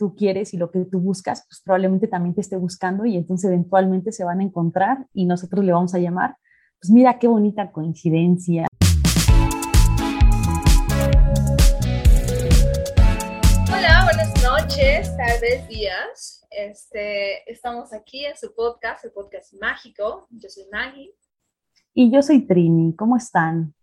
tú quieres y lo que tú buscas, pues probablemente también te esté buscando y entonces eventualmente se van a encontrar y nosotros le vamos a llamar, pues mira qué bonita coincidencia. Hola, buenas noches, tardes, días. Este, estamos aquí en su podcast, el podcast mágico. Yo soy Maggie. Y yo soy Trini. ¿Cómo están?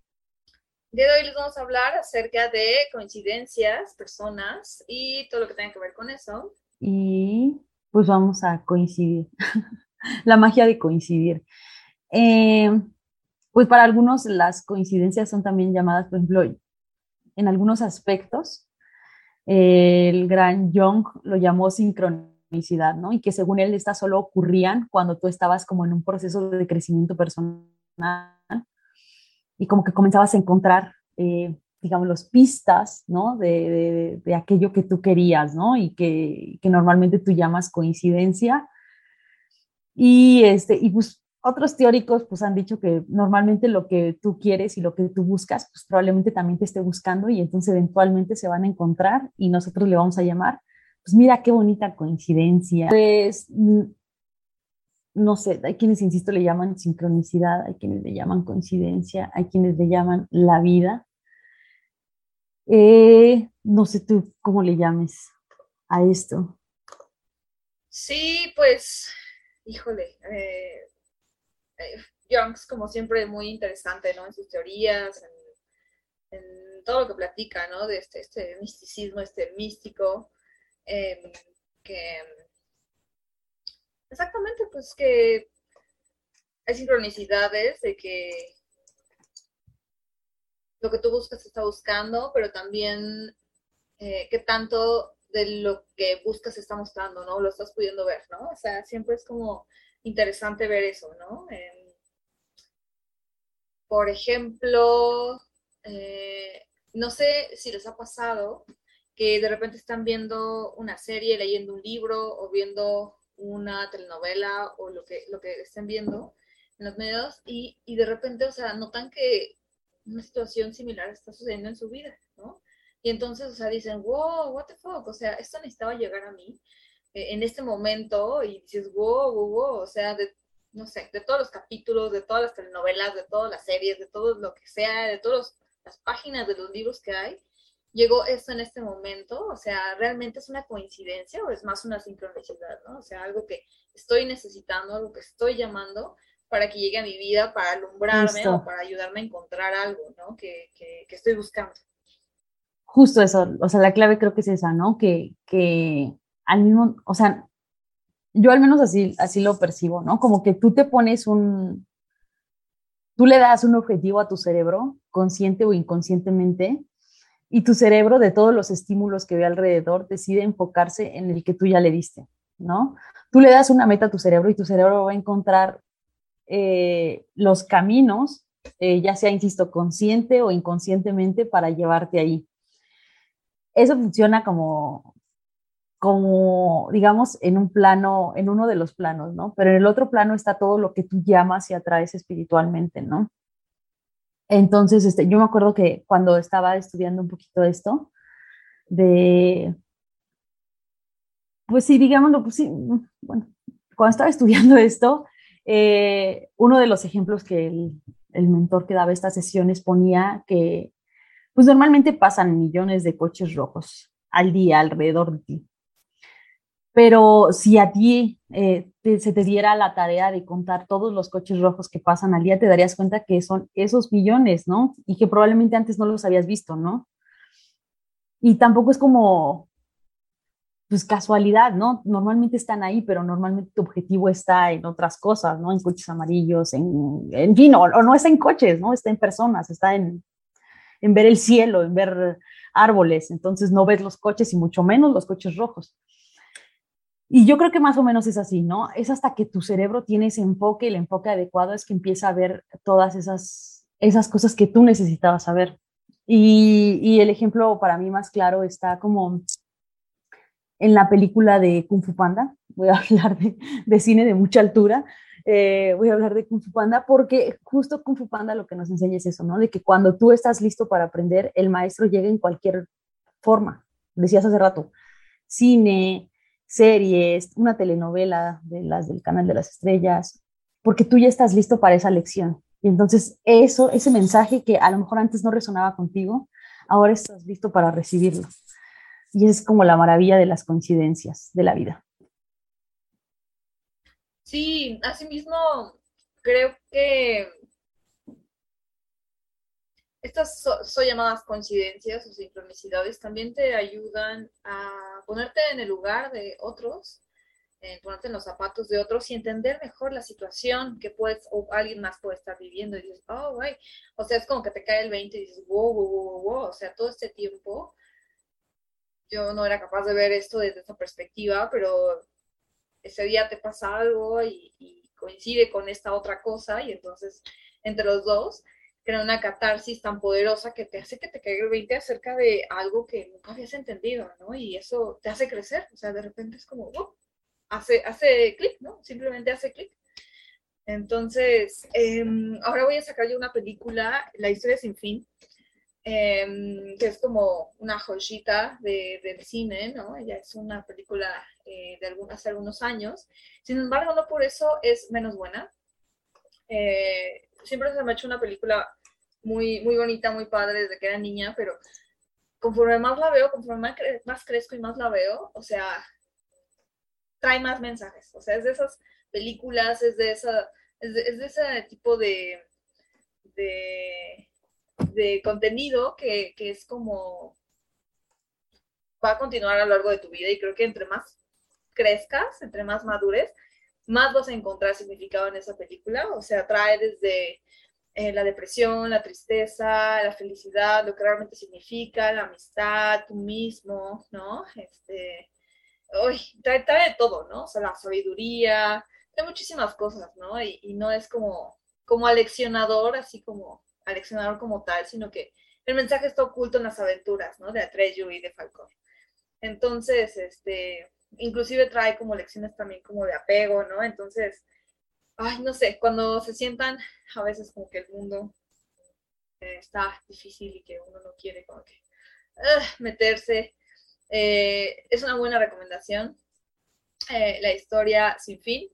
De hoy les vamos a hablar acerca de coincidencias, personas y todo lo que tenga que ver con eso. Y pues vamos a coincidir. La magia de coincidir. Eh, pues para algunos las coincidencias son también llamadas, por ejemplo, en algunos aspectos, el gran Jung lo llamó sincronicidad, ¿no? Y que según él estas solo ocurrían cuando tú estabas como en un proceso de crecimiento personal y como que comenzabas a encontrar, eh, digamos, las pistas, ¿no? De, de, aquello que tú querías, ¿no? Y que, que, normalmente tú llamas coincidencia. Y, este, y pues otros teóricos pues han dicho que normalmente lo que tú quieres y lo que tú buscas, pues probablemente también te esté buscando y entonces eventualmente se van a encontrar y nosotros le vamos a llamar, pues mira qué bonita coincidencia. Pues no sé, hay quienes, insisto, le llaman sincronicidad, hay quienes le llaman coincidencia, hay quienes le llaman la vida. Eh, no sé tú cómo le llames a esto. Sí, pues, híjole, eh, eh como siempre muy interesante, ¿no? En sus teorías, en, todo lo que platica, ¿no? De este, este misticismo, este místico, em, que Exactamente, pues que hay sincronicidades de que lo que tú buscas está buscando, pero también eh, qué tanto de lo que buscas está mostrando, ¿no? Lo estás pudiendo ver, ¿no? O sea, siempre es como interesante ver eso, ¿no? por ejemplo, eh, no sé si les ha pasado que de repente están viendo una serie, leyendo un libro o viendo una telenovela o lo que, lo que estén viendo en los medios y, y de repente, o sea, notan que una situación similar está sucediendo en su vida, ¿no? Y entonces, o sea, dicen, wow, what the fuck, o sea, esto necesitaba llegar a mí eh, en este momento y dices, wow, wow, wow, o sea, de, no sé, de todos los capítulos, de todas las telenovelas, de todas las series, de todo lo que sea, de todas las páginas de los libros que hay, llegó esto en este momento? O sea, ¿realmente es una coincidencia o es más una sincronicidad, ¿no? O sea, algo que estoy necesitando, algo que estoy llamando para que llegue a mi vida, para alumbrarme o para ayudarme a encontrar algo, ¿no? Que, que, estoy buscando. Justo eso, o sea, la clave creo que es esa, ¿no? Que, que al mismo, o sea, yo al menos así, así lo percibo, ¿no? Como que tú te pones un, tú le das un objetivo a tu cerebro, consciente o inconscientemente, y tu cerebro de todos los estímulos que ve alrededor decide enfocarse en el que tú ya le diste, ¿no? Tú le das una meta a tu cerebro y tu cerebro va a encontrar eh, los caminos, eh, ya sea, insisto, consciente o inconscientemente para llevarte ahí. Eso funciona como, como, digamos, en un plano, en uno de los planos, ¿no? Pero en el otro plano está todo lo que tú llamas y atraes espiritualmente, ¿no? Entonces, este, yo me acuerdo que cuando estaba estudiando un poquito esto, de, pues sí, digámoslo, pues sí, bueno, cuando estaba estudiando esto, eh, uno de los ejemplos que el, el, mentor que daba estas sesiones ponía que, pues normalmente pasan millones de coches rojos al día alrededor de ti. Pero si a ti eh, se te diera la tarea de contar todos los coches rojos que pasan al día, te darías cuenta que son esos millones, ¿no? Y que probablemente antes no los habías visto, ¿no? Y tampoco es como, pues casualidad, ¿no? Normalmente están ahí, pero normalmente tu objetivo está en otras cosas, ¿no? En coches amarillos, en, en fin, o, no está en coches, ¿no? Está en personas, está en, en ver el cielo, en ver árboles. Entonces no ves los coches y mucho menos los coches rojos. Y yo creo que más o menos es así, ¿no? Es hasta que tu cerebro tiene ese enfoque, el enfoque adecuado es que empieza a ver todas esas, esas cosas que tú necesitabas saber. Y, el ejemplo para mí más claro está como en la película de Kung Fu Panda. Voy a hablar de, de cine de mucha altura. Eh, voy a hablar de Kung Fu Panda porque justo Kung Fu Panda lo que nos enseña es eso, ¿no? De que cuando tú estás listo para aprender, el maestro llega en cualquier forma. Decías hace rato, cine, series, una telenovela de las del canal de las estrellas, porque tú ya estás listo para esa lección. Y entonces eso, ese mensaje que a lo mejor antes no resonaba contigo, ahora estás listo para recibirlo. Y es como la maravilla de las coincidencias de la vida. Sí, asimismo, creo que estas son llamadas coincidencias o sincronicidades, también te ayudan a ponerte en el lugar de otros, eh, ponerte en los zapatos de otros y entender mejor la situación que puedes o alguien más puede estar viviendo y dices, oh, güey, o sea, es como que te cae el 20 y dices, wow, wow, wow, wow, o sea, todo este tiempo yo no era capaz de ver esto desde esta perspectiva, pero ese día te pasa algo y, y coincide con esta otra cosa y entonces entre los dos crea una catarsis tan poderosa que te hace que te caiga el 20 acerca de algo que nunca habías entendido, ¿no? Y eso te hace crecer, o sea, de repente es como, hace, hace clic, ¿no? Simplemente hace clic. Entonces, em, ahora voy a sacar yo una película, La historia sin fin, em, que es como una joyita de, del cine, ¿no? Ella es una película eh, de hace algunos años. Sin embargo, no por eso es menos buena. Eh, siempre se me ha hecho una película muy, muy bonita, muy padre desde que era niña, pero conforme más la veo, conforme más, crezco y más la veo, o sea, trae más mensajes. O sea, es de esas películas, es de, esa, es de, ese tipo de, de, de contenido que, que, es como va a continuar a lo largo de tu vida y creo que entre más crezcas, entre más madures, más vas a encontrar significado en esa película. O sea, trae desde eh, la depresión, la tristeza, la felicidad, lo que realmente significa, la amistad, tú mismo, ¿no? Este, uy, trae, de todo, ¿no? O sea, la sabiduría, de muchísimas cosas, ¿no? Y, y, no es como, como aleccionador, así como aleccionador como tal, sino que el mensaje está oculto en las aventuras, ¿no? De Atreyu y de Falcón. Entonces, este, inclusive trae como lecciones también como de apego, ¿no? Entonces, ay, no sé, cuando se sientan a veces como que el mundo eh, está difícil y que uno no quiere como que meterse, eh, es una buena recomendación. Eh, la historia sin fin,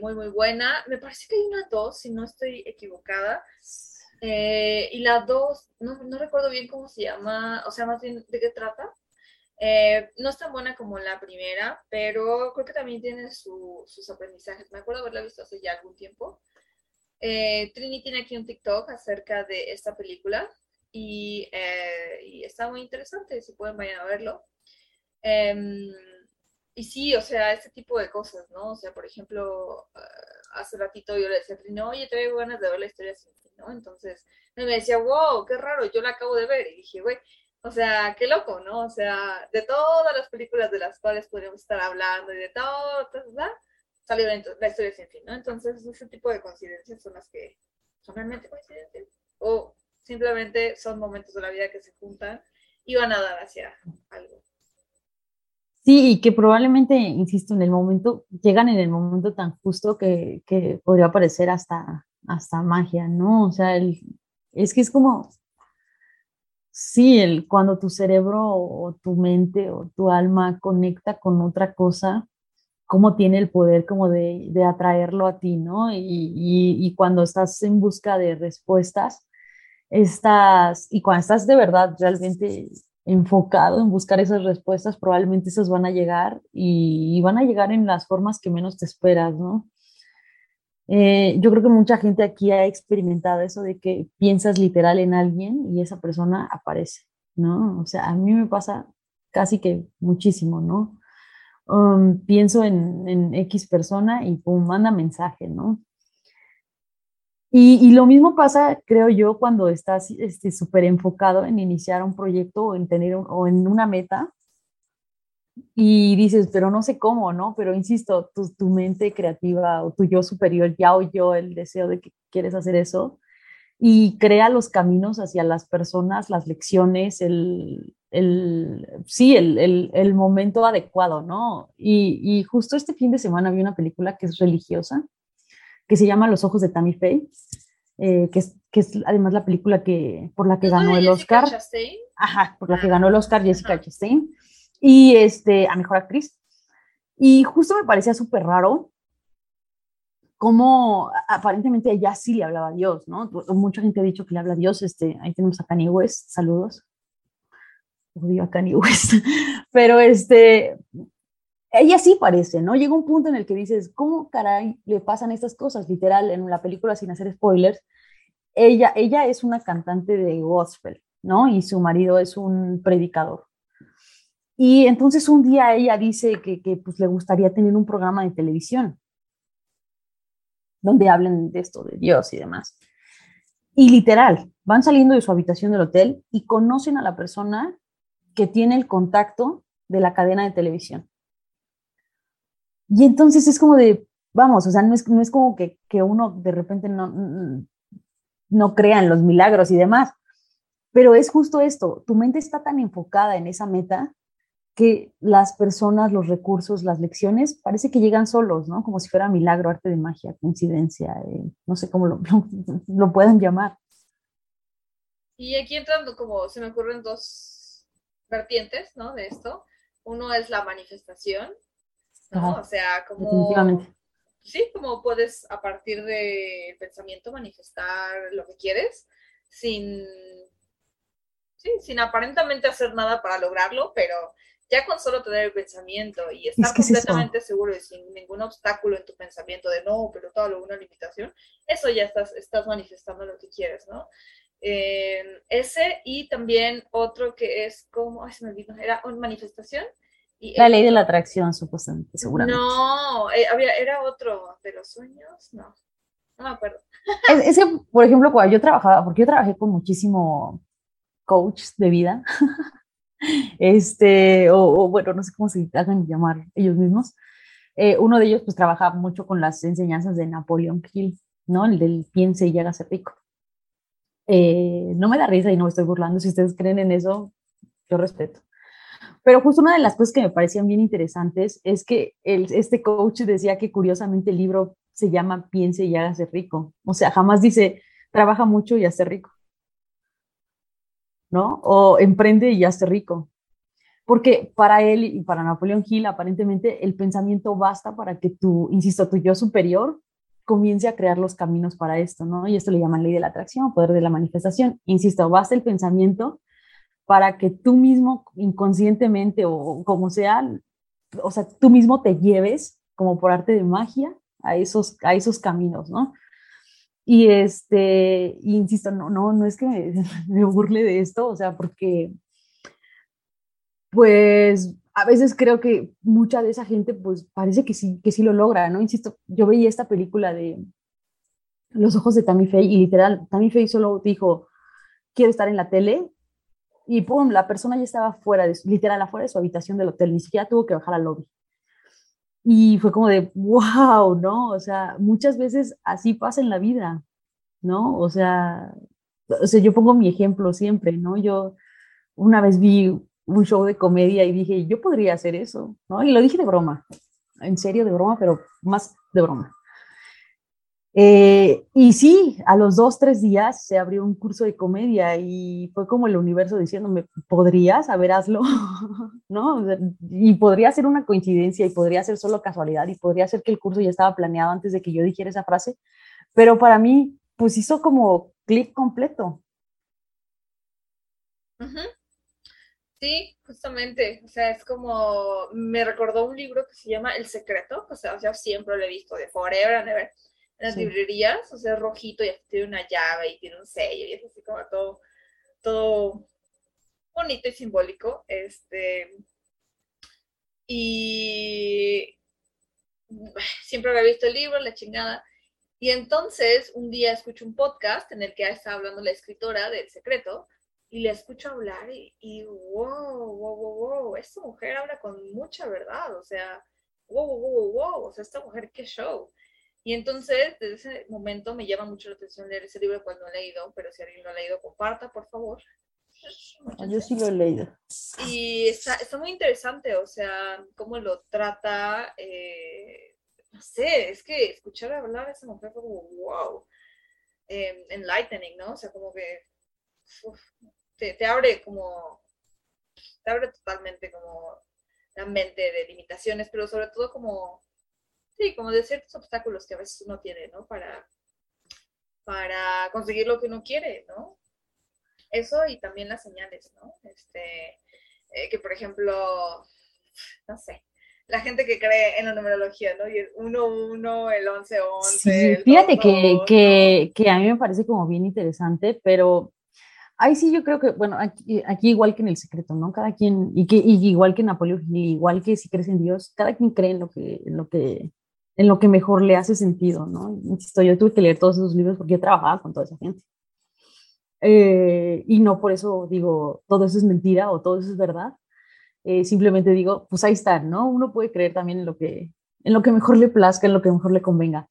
muy, muy buena. Me parece que hay una dos, si no estoy equivocada. y la dos, no, no recuerdo bien cómo se llama, o sea, más bien de qué trata. Eh, no es tan buena como la primera, pero creo que también tiene sus aprendizajes. Me acuerdo haberla visto hace ya algún tiempo. Eh, Trini tiene aquí un TikTok acerca de esta película y, eh, está muy interesante, si pueden vayan a verlo. Em, y sí, o sea, este tipo de cosas, ¿no? O sea, por ejemplo, hace ratito yo le decía a Trini, oye, tengo ganas de ver la historia sin ¿no? Entonces me decía, wow, qué raro, yo la acabo de ver. Y dije, güey, o sea, qué loco, ¿no? O sea, de todas las películas de las cuales podríamos estar hablando y de todo, ¿verdad? salió la, historia sin fin, ¿no? Entonces, ese tipo de coincidencias son las que son realmente coincidencias. O simplemente son momentos de la vida que se juntan y van a dar hacia algo. Sí, y que probablemente, insisto, en el momento, llegan en el momento tan justo que, que podría parecer hasta, hasta magia, ¿no? O sea, el, es que es como, sí, el, cuando tu cerebro o tu mente o tu alma conecta con otra cosa, cómo tiene el poder como de, atraerlo a ti, ¿no? Y, cuando estás en busca de respuestas, estás, y cuando estás de verdad realmente enfocado en buscar esas respuestas, probablemente esas van a llegar y, y van a llegar en las formas que menos te esperas, ¿no? Eh, yo creo que mucha gente aquí ha experimentado eso de que piensas literal en alguien y esa persona aparece, ¿no? O sea, a mí me pasa casi que muchísimo, ¿no? Um, pienso en, X persona y pum, manda mensaje, ¿no? Y, y, lo mismo pasa, creo yo, cuando estás súper este, enfocado en iniciar un proyecto o en tener o en una meta y dices, pero no sé cómo, ¿no? Pero insisto, tu, tu, mente creativa o tu yo superior ya oyó el deseo de que quieres hacer eso y crea los caminos hacia las personas, las lecciones, el, el sí, el, el, el, momento adecuado, ¿no? Y, y, justo este fin de semana vi una película que es religiosa, que se llama Los ojos de Tammy Faye, eh, que, es, que es además la película que, por la que ganó el Oscar. Chastain? Ajá, por la que ganó el Oscar Jessica Chastain Y este, a mejor actriz. Y justo me parecía súper raro cómo aparentemente ella sí le hablaba a Dios, ¿no? Mucha gente ha dicho que le habla a Dios, este, ahí tenemos a Kanye West, saludos. Odio a Kanye West, pero este, ella sí parece, ¿no? Llega un punto en el que dices, ¿cómo caray le pasan estas cosas? Literal, en la película, sin hacer spoilers, ella, ella es una cantante de gospel, ¿no? Y su marido es un predicador. Y entonces un día ella dice que, que pues, le gustaría tener un programa de televisión donde hablen de esto, de Dios y demás. Y literal, van saliendo de su habitación del hotel y conocen a la persona que tiene el contacto de la cadena de televisión. Y entonces es como de, vamos, o sea, no es, no es como que, que uno de repente no, no crea en los milagros y demás, pero es justo esto, tu mente está tan enfocada en esa meta que las personas, los recursos, las lecciones, parece que llegan solos, ¿no? Como si fuera milagro, arte de magia, coincidencia, eh, no sé cómo lo, lo, puedan llamar. Y aquí entrando como se me ocurren dos vertientes, ¿no? De esto. Uno es la manifestación, ¿no? o sea, como... Definitivamente. Sí, como puedes a partir del pensamiento manifestar lo que quieres sin... Sí, sin aparentemente hacer nada para lograrlo, pero ya con solo tener el pensamiento y estar completamente seguro y sin ningún obstáculo en tu pensamiento de no, pero todo una limitación, eso ya estás, estás manifestando lo que quieres, ¿no? ese y también otro que es como, ay, se me olvidó, era una manifestación. Y la ley de la atracción, supuestamente, seguramente. No, eh, había, era otro de los sueños, no, no me acuerdo. ese, por ejemplo, cuando yo trabajaba, porque yo trabajé con muchísimo coach de vida, este, o, bueno, no sé cómo se hagan llamar ellos mismos. Eh, uno de ellos pues trabaja mucho con las enseñanzas de Napoleon Hill, ¿no? El del piense y hágase rico. Eh, no me da risa y no me estoy burlando, si ustedes creen en eso, yo respeto. Pero justo una de las cosas que me parecían bien interesantes es que el, este coach decía que curiosamente el libro se llama Piense y hágase rico. O sea, jamás dice trabaja mucho y hace rico. ¿No? O emprende y hazte rico. Porque para él y para Napoleón Hill, aparentemente el pensamiento basta para que tu, insisto, tu yo superior comience a crear los caminos para esto, ¿no? Y esto le llaman ley de la atracción, poder de la manifestación. Insisto, basta el pensamiento para que tú mismo inconscientemente o como sea, o sea, tú mismo te lleves como por arte de magia a esos, a esos caminos, ¿no? Y este, insisto, no, no, no es que me, burle de esto, o sea, porque pues a veces creo que mucha de esa gente pues parece que sí, que sí lo logra, ¿no? Insisto, yo veía esta película de Los ojos de Tammy Faye y literal, Tammy Faye solo dijo, quiero estar en la tele y pum, la persona ya estaba fuera, de, literal, afuera de su habitación del hotel, ni siquiera tuvo que bajar al lobby. Y fue como de, wow, ¿no? O sea, muchas veces así pasa en la vida, ¿no? O sea, o sea, yo pongo mi ejemplo siempre, ¿no? Yo una vez vi un show de comedia y dije, yo podría hacer eso, ¿no? Y lo dije de broma, en serio de broma, pero más de broma. Eh, y sí, a los dos, tres días se abrió un curso de comedia y fue como el universo diciéndome, ¿podrías? A ver, ¿no? Y podría ser una coincidencia y podría ser solo casualidad y podría ser que el curso ya estaba planeado antes de que yo dijera esa frase, pero para mí, pues hizo como clip completo. Sí, justamente, o sea, es como, me recordó un libro que se llama El Secreto, o sea, o sea siempre lo he visto de Forever and Ever las librerías, o sea, rojito y tiene una llave y tiene un sello y es así como todo, todo bonito y simbólico. Este, y siempre había visto el libro, la chingada. Y entonces un día escucho un podcast en el que está hablando la escritora del secreto y le escucho hablar y, y wow, wow, wow, wow, esta mujer habla con mucha verdad, o sea, wow, wow, wow, wow, o sea, esta mujer, qué show. Y entonces, desde ese momento me llama mucho la atención leer ese libro cuando he leído, pero si alguien lo ha leído, comparta, por favor. Ah, yo sí lo he leído. Y está, está muy interesante, o sea, cómo lo trata, eh, no sé, es que escuchar hablar a esa mujer fue como, wow, eh, enlightening, ¿no? O sea, como que te, te, abre como, te abre totalmente como la mente de limitaciones, pero sobre todo como, sí, como de ciertos obstáculos que a veces uno tiene, ¿no? Para, para conseguir lo que uno quiere, ¿no? Eso y también las señales, ¿no? Este, eh, que por ejemplo, no sé, la gente que cree en la numerología, ¿no? Y el 1-1, el 11-11. Sí, fíjate que, que, que, a mí me parece como bien interesante, pero ahí sí yo creo que, bueno, aquí, aquí, igual que en el secreto, ¿no? Cada quien, y que y igual que en Napoleón, igual que si crees en Dios, cada quien cree en lo que, en lo que, en lo que mejor le hace sentido, ¿no? Insisto, yo tuve que leer todos esos libros porque yo trabajaba con toda esa gente. Eh, y no por eso digo, todo eso es mentira o todo eso es verdad. Eh, simplemente digo, pues ahí está, ¿no? Uno puede creer también en lo que, en lo que mejor le plazca, en lo que mejor le convenga.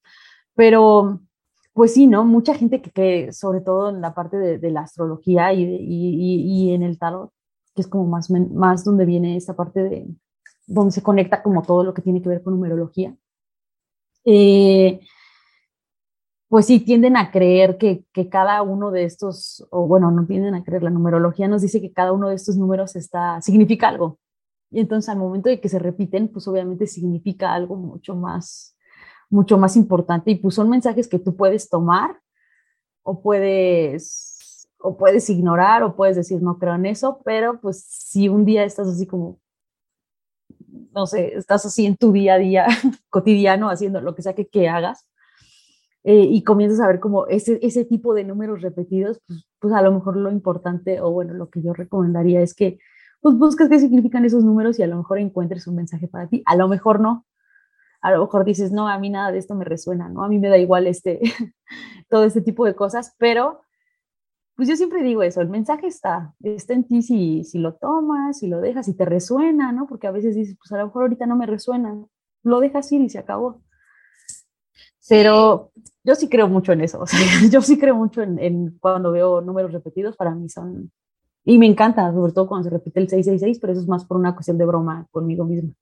Pero pues sí, ¿no? Mucha gente que cree, sobre todo en la parte de, la astrología y, y, y, en el tarot, que es como más, más donde viene esta parte de, donde se conecta como todo lo que tiene que ver con numerología. Eh, pues sí, tienden a creer que, que, cada uno de estos, o bueno, no tienden a creer, la numerología nos dice que cada uno de estos números está, significa algo. Y entonces al momento de que se repiten, pues obviamente significa algo mucho más, mucho más importante y pues son mensajes que tú puedes tomar o puedes, o puedes ignorar o puedes decir no creo en eso, pero pues si un día estás así como, no sé, estás así en tu día a día cotidiano haciendo lo que sea que, que hagas eh, y comienzas a ver como ese, ese tipo de números repetidos, pues, pues a lo mejor lo importante o bueno, lo que yo recomendaría es que pues busques qué significan esos números y a lo mejor encuentres un mensaje para ti, a lo mejor no, a lo mejor dices, no, a mí nada de esto me resuena, ¿no? A mí me da igual este, todo este tipo de cosas, pero pues yo siempre digo eso, el mensaje está, está en ti si, si lo tomas, si lo dejas, si te resuena, ¿no? Porque a veces dices, pues a lo mejor ahorita no me resuena, lo dejas ir y se acabó. Pero yo sí creo mucho en eso, o sea, yo sí creo mucho en, en, cuando veo números repetidos, para mí son, y me encanta, sobre todo cuando se repite el 666, pero eso es más por una cuestión de broma conmigo misma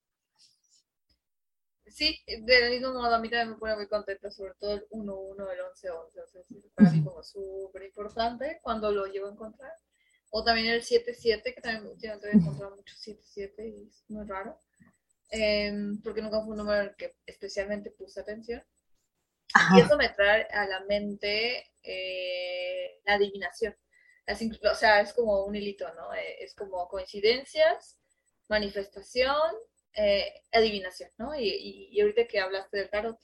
sí, del mismo modo, a mí también me pone muy contenta, sobre todo el 1-1, el 11-11, o sea, para mí como súper importante cuando lo llevo a encontrar. O también el 7-7, que también últimamente he encontrado mucho 7-7 y es muy raro, em, porque nunca fue un número al que especialmente puse atención. Y eso me trae a la mente eh, la adivinación. o sea, es como un hilito, ¿no? Eh, es como coincidencias, manifestación eh, adivinación, ¿no? Y, y, ahorita que hablaste del tarot,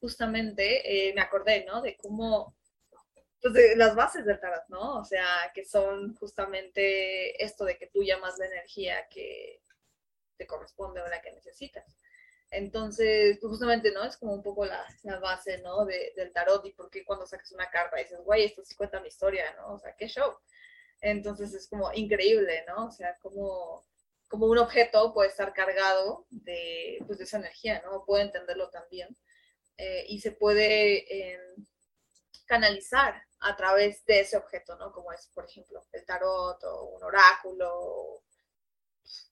justamente eh, me acordé, ¿no? De cómo, pues de las bases del tarot, ¿no? O sea, que son justamente esto de que tú llamas la energía que te corresponde o la que necesitas. Entonces, pues justamente, ¿no? Es como un poco la, la base, ¿no? De, del tarot y por qué cuando sacas una carta dices, güey, esto sí cuenta mi historia, ¿no? O sea, qué show. Entonces es como increíble, ¿no? O sea, como como un objeto puede estar cargado de, pues, de esa energía, ¿no? Puede entenderlo también. Eh, y se puede em, canalizar a través de ese objeto, ¿no? Como es, por ejemplo, el tarot o un oráculo,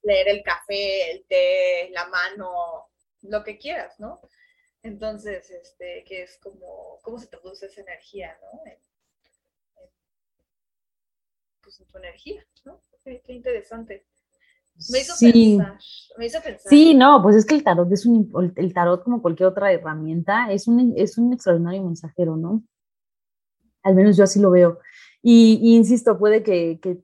leer el café, el té, la mano, lo que quieras, ¿no? Entonces, este, que es como, cómo se traduce esa energía, ¿no? En, pues en tu energía, ¿no? qué interesante. Me hizo sí. pensar, me hizo pensar. Sí, no, pues es que el tarot es un, el tarot como cualquier otra herramienta, es un, es un extraordinario mensajero, ¿no? Al menos yo así lo veo. Y, insisto, puede que, que,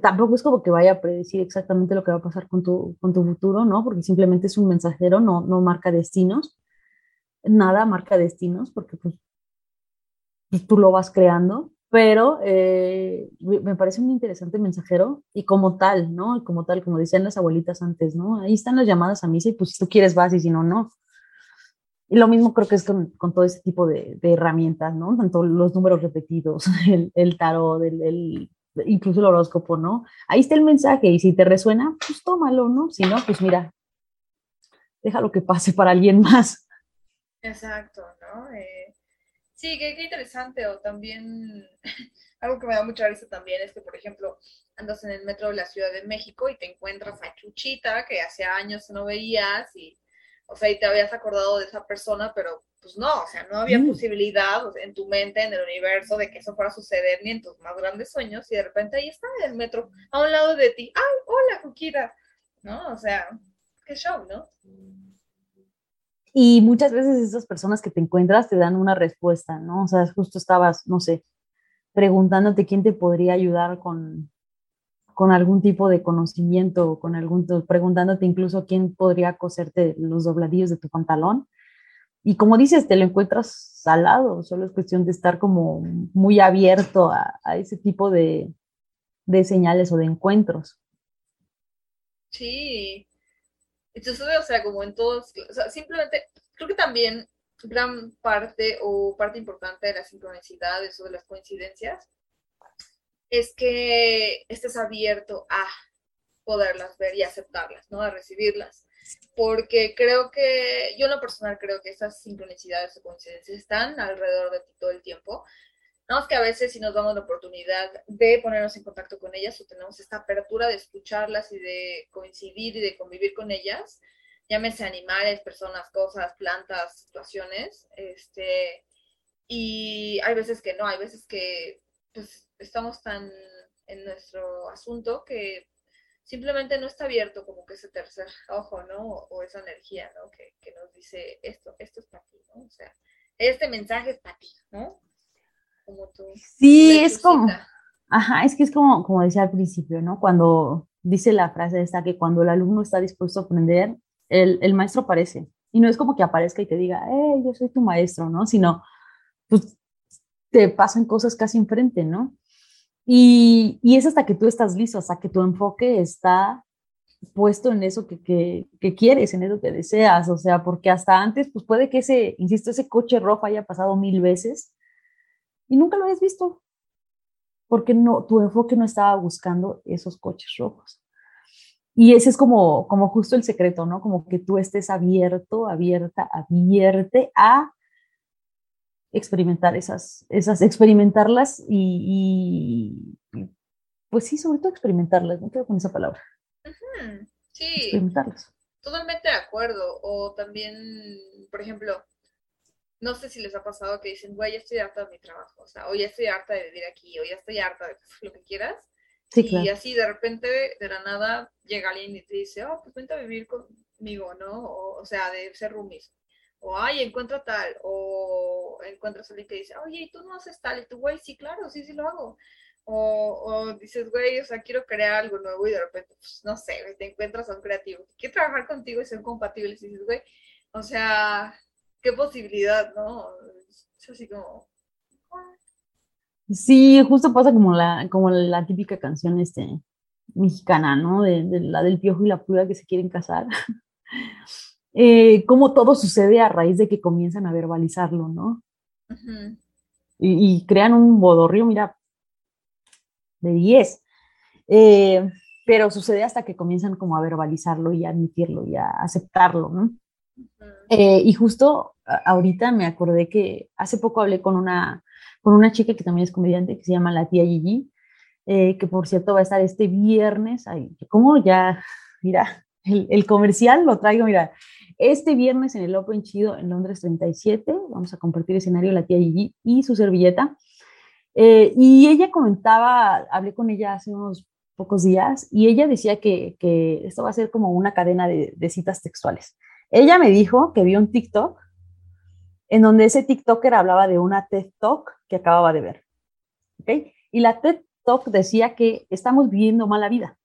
tampoco es como que vaya a predecir exactamente lo que va a pasar con tu, con tu futuro, ¿no? Porque simplemente es un mensajero, no, no marca destinos. Nada marca destinos, porque pues, pues tú lo vas creando pero eh, me parece un interesante mensajero y como tal, ¿no? Como tal, como decían las abuelitas antes, ¿no? Ahí están las llamadas a misa y pues si tú quieres vas y si no, no. Y lo mismo creo que es con, todo ese tipo de, herramientas, ¿no? Tanto los números repetidos, el, tarot, el, el, incluso el horóscopo, ¿no? Ahí está el mensaje y si te resuena, pues tómalo, ¿no? Si no, pues mira, déjalo que pase para alguien más. Exacto, ¿no? Eh, Sí, qué, interesante. O también, algo que me da mucha risa también es que, por ejemplo, andas en el metro de la Ciudad de México y te encuentras a Chuchita, que hace años no veías, y, o sea, y te habías acordado de esa persona, pero pues no, o sea, no había mm. posibilidad en tu mente, en el universo, de que eso fuera a suceder ni en tus más grandes sueños, y de repente ahí está en el metro, a un lado de ti, ¡ay, hola, Chuchita! ¿No? O sea, qué show, ¿no? Y muchas veces esas personas que te encuentras te dan una respuesta, ¿no? O sea, justo estabas, no sé, preguntándote quién te podría ayudar con, con algún tipo de conocimiento, con algún, preguntándote incluso quién podría coserte los dobladillos de tu pantalón. Y como dices, te lo encuentras al lado, solo es cuestión de estar como muy abierto a, a ese tipo de, de señales o de encuentros. Sí, entonces, o sea, como en todos, o sea, simplemente, creo que también gran parte o parte importante de las sincronicidades o de las coincidencias es que estés abierto a poderlas ver y aceptarlas, ¿no? A recibirlas. Porque creo que, yo en lo personal creo que esas sincronicidades o coincidencias están alrededor de ti todo el tiempo. No, es que a veces si nos damos la oportunidad de ponernos en contacto con ellas o tenemos esta apertura de escucharlas y de coincidir y de convivir con ellas, llámese animales, personas, cosas, plantas, situaciones, este, y hay veces que no, hay veces que pues estamos tan en nuestro asunto que simplemente no está abierto como que ese tercer ojo, ¿no? O, esa energía, ¿no? Que, que, nos dice esto, esto es para ti, ¿no? O sea, este mensaje es para ti, ¿no? Sí, es como, ajá, es que es como, como decía al principio, ¿no? Cuando dice la frase esta que cuando el alumno está dispuesto a aprender, el, el maestro aparece. Y no es como que aparezca y te diga, eh, yo soy tu maestro, ¿no? Sino, pues, te pasan cosas casi enfrente, ¿no? Y, y, es hasta que tú estás listo, hasta que tu enfoque está puesto en eso que, que, que, quieres, en eso que deseas, o sea, porque hasta antes, pues puede que ese, insisto, ese coche rojo haya pasado mil veces y nunca lo habías visto, porque no, tu enfoque no estaba buscando esos coches rojos. Y ese es como, como justo el secreto, ¿no? Como que tú estés abierto, abierta, abierta a experimentar esas, esas experimentarlas y, pues sí, sobre todo experimentarlas, no quedo con esa palabra. Sí. Experimentarlas. Totalmente de acuerdo. O también, por ejemplo, no sé si les ha pasado que dicen, güey, ya estoy harta de mi trabajo, o sea, o ya estoy harta de vivir aquí, o ya estoy harta de lo que quieras. y así de repente, de la nada, llega alguien y te dice, oh, pues vente a vivir conmigo, ¿no? O, sea, de ser roomies. O, ay, encuentra tal. O encuentras a alguien que dice, oye, ¿y tú no haces tal? Y tú, güey, sí, claro, sí, sí lo hago. O, o, dices, güey, o sea, quiero crear algo nuevo y de repente, pues, no sé, te encuentras a un creativo que quiere trabajar contigo y ser compatibles y dices, güey, o sea, qué posibilidad, ¿no? Es así como... Sí, justo pasa como la, como la típica canción este, mexicana, ¿no? De, la del piojo y la pulga que se quieren casar. eh, como todo sucede a raíz de que comienzan a verbalizarlo, ¿no? y, crean un bodorrio, mira, de 10. Eh, pero sucede hasta que comienzan como a verbalizarlo y a admitirlo y a aceptarlo, ¿no? Eh, y justo ahorita me acordé que hace poco hablé con una, con una chica que también es comediante, que se llama la tía Gigi, eh, que por cierto va a estar este viernes, ahí, ¿cómo ya? Mira, el, el, comercial lo traigo, mira, este viernes en el Open Chido en Londres 37, vamos a compartir escenario la tía Gigi y su servilleta. Eh, y ella comentaba, hablé con ella hace unos pocos días, y ella decía que, que esto va a ser como una cadena de, de citas textuales. Ella me dijo que vio un TikTok en donde ese TikToker hablaba de una TED Talk que acababa de ver. ¿okay? Y la TED Talk decía que estamos viviendo mala vida.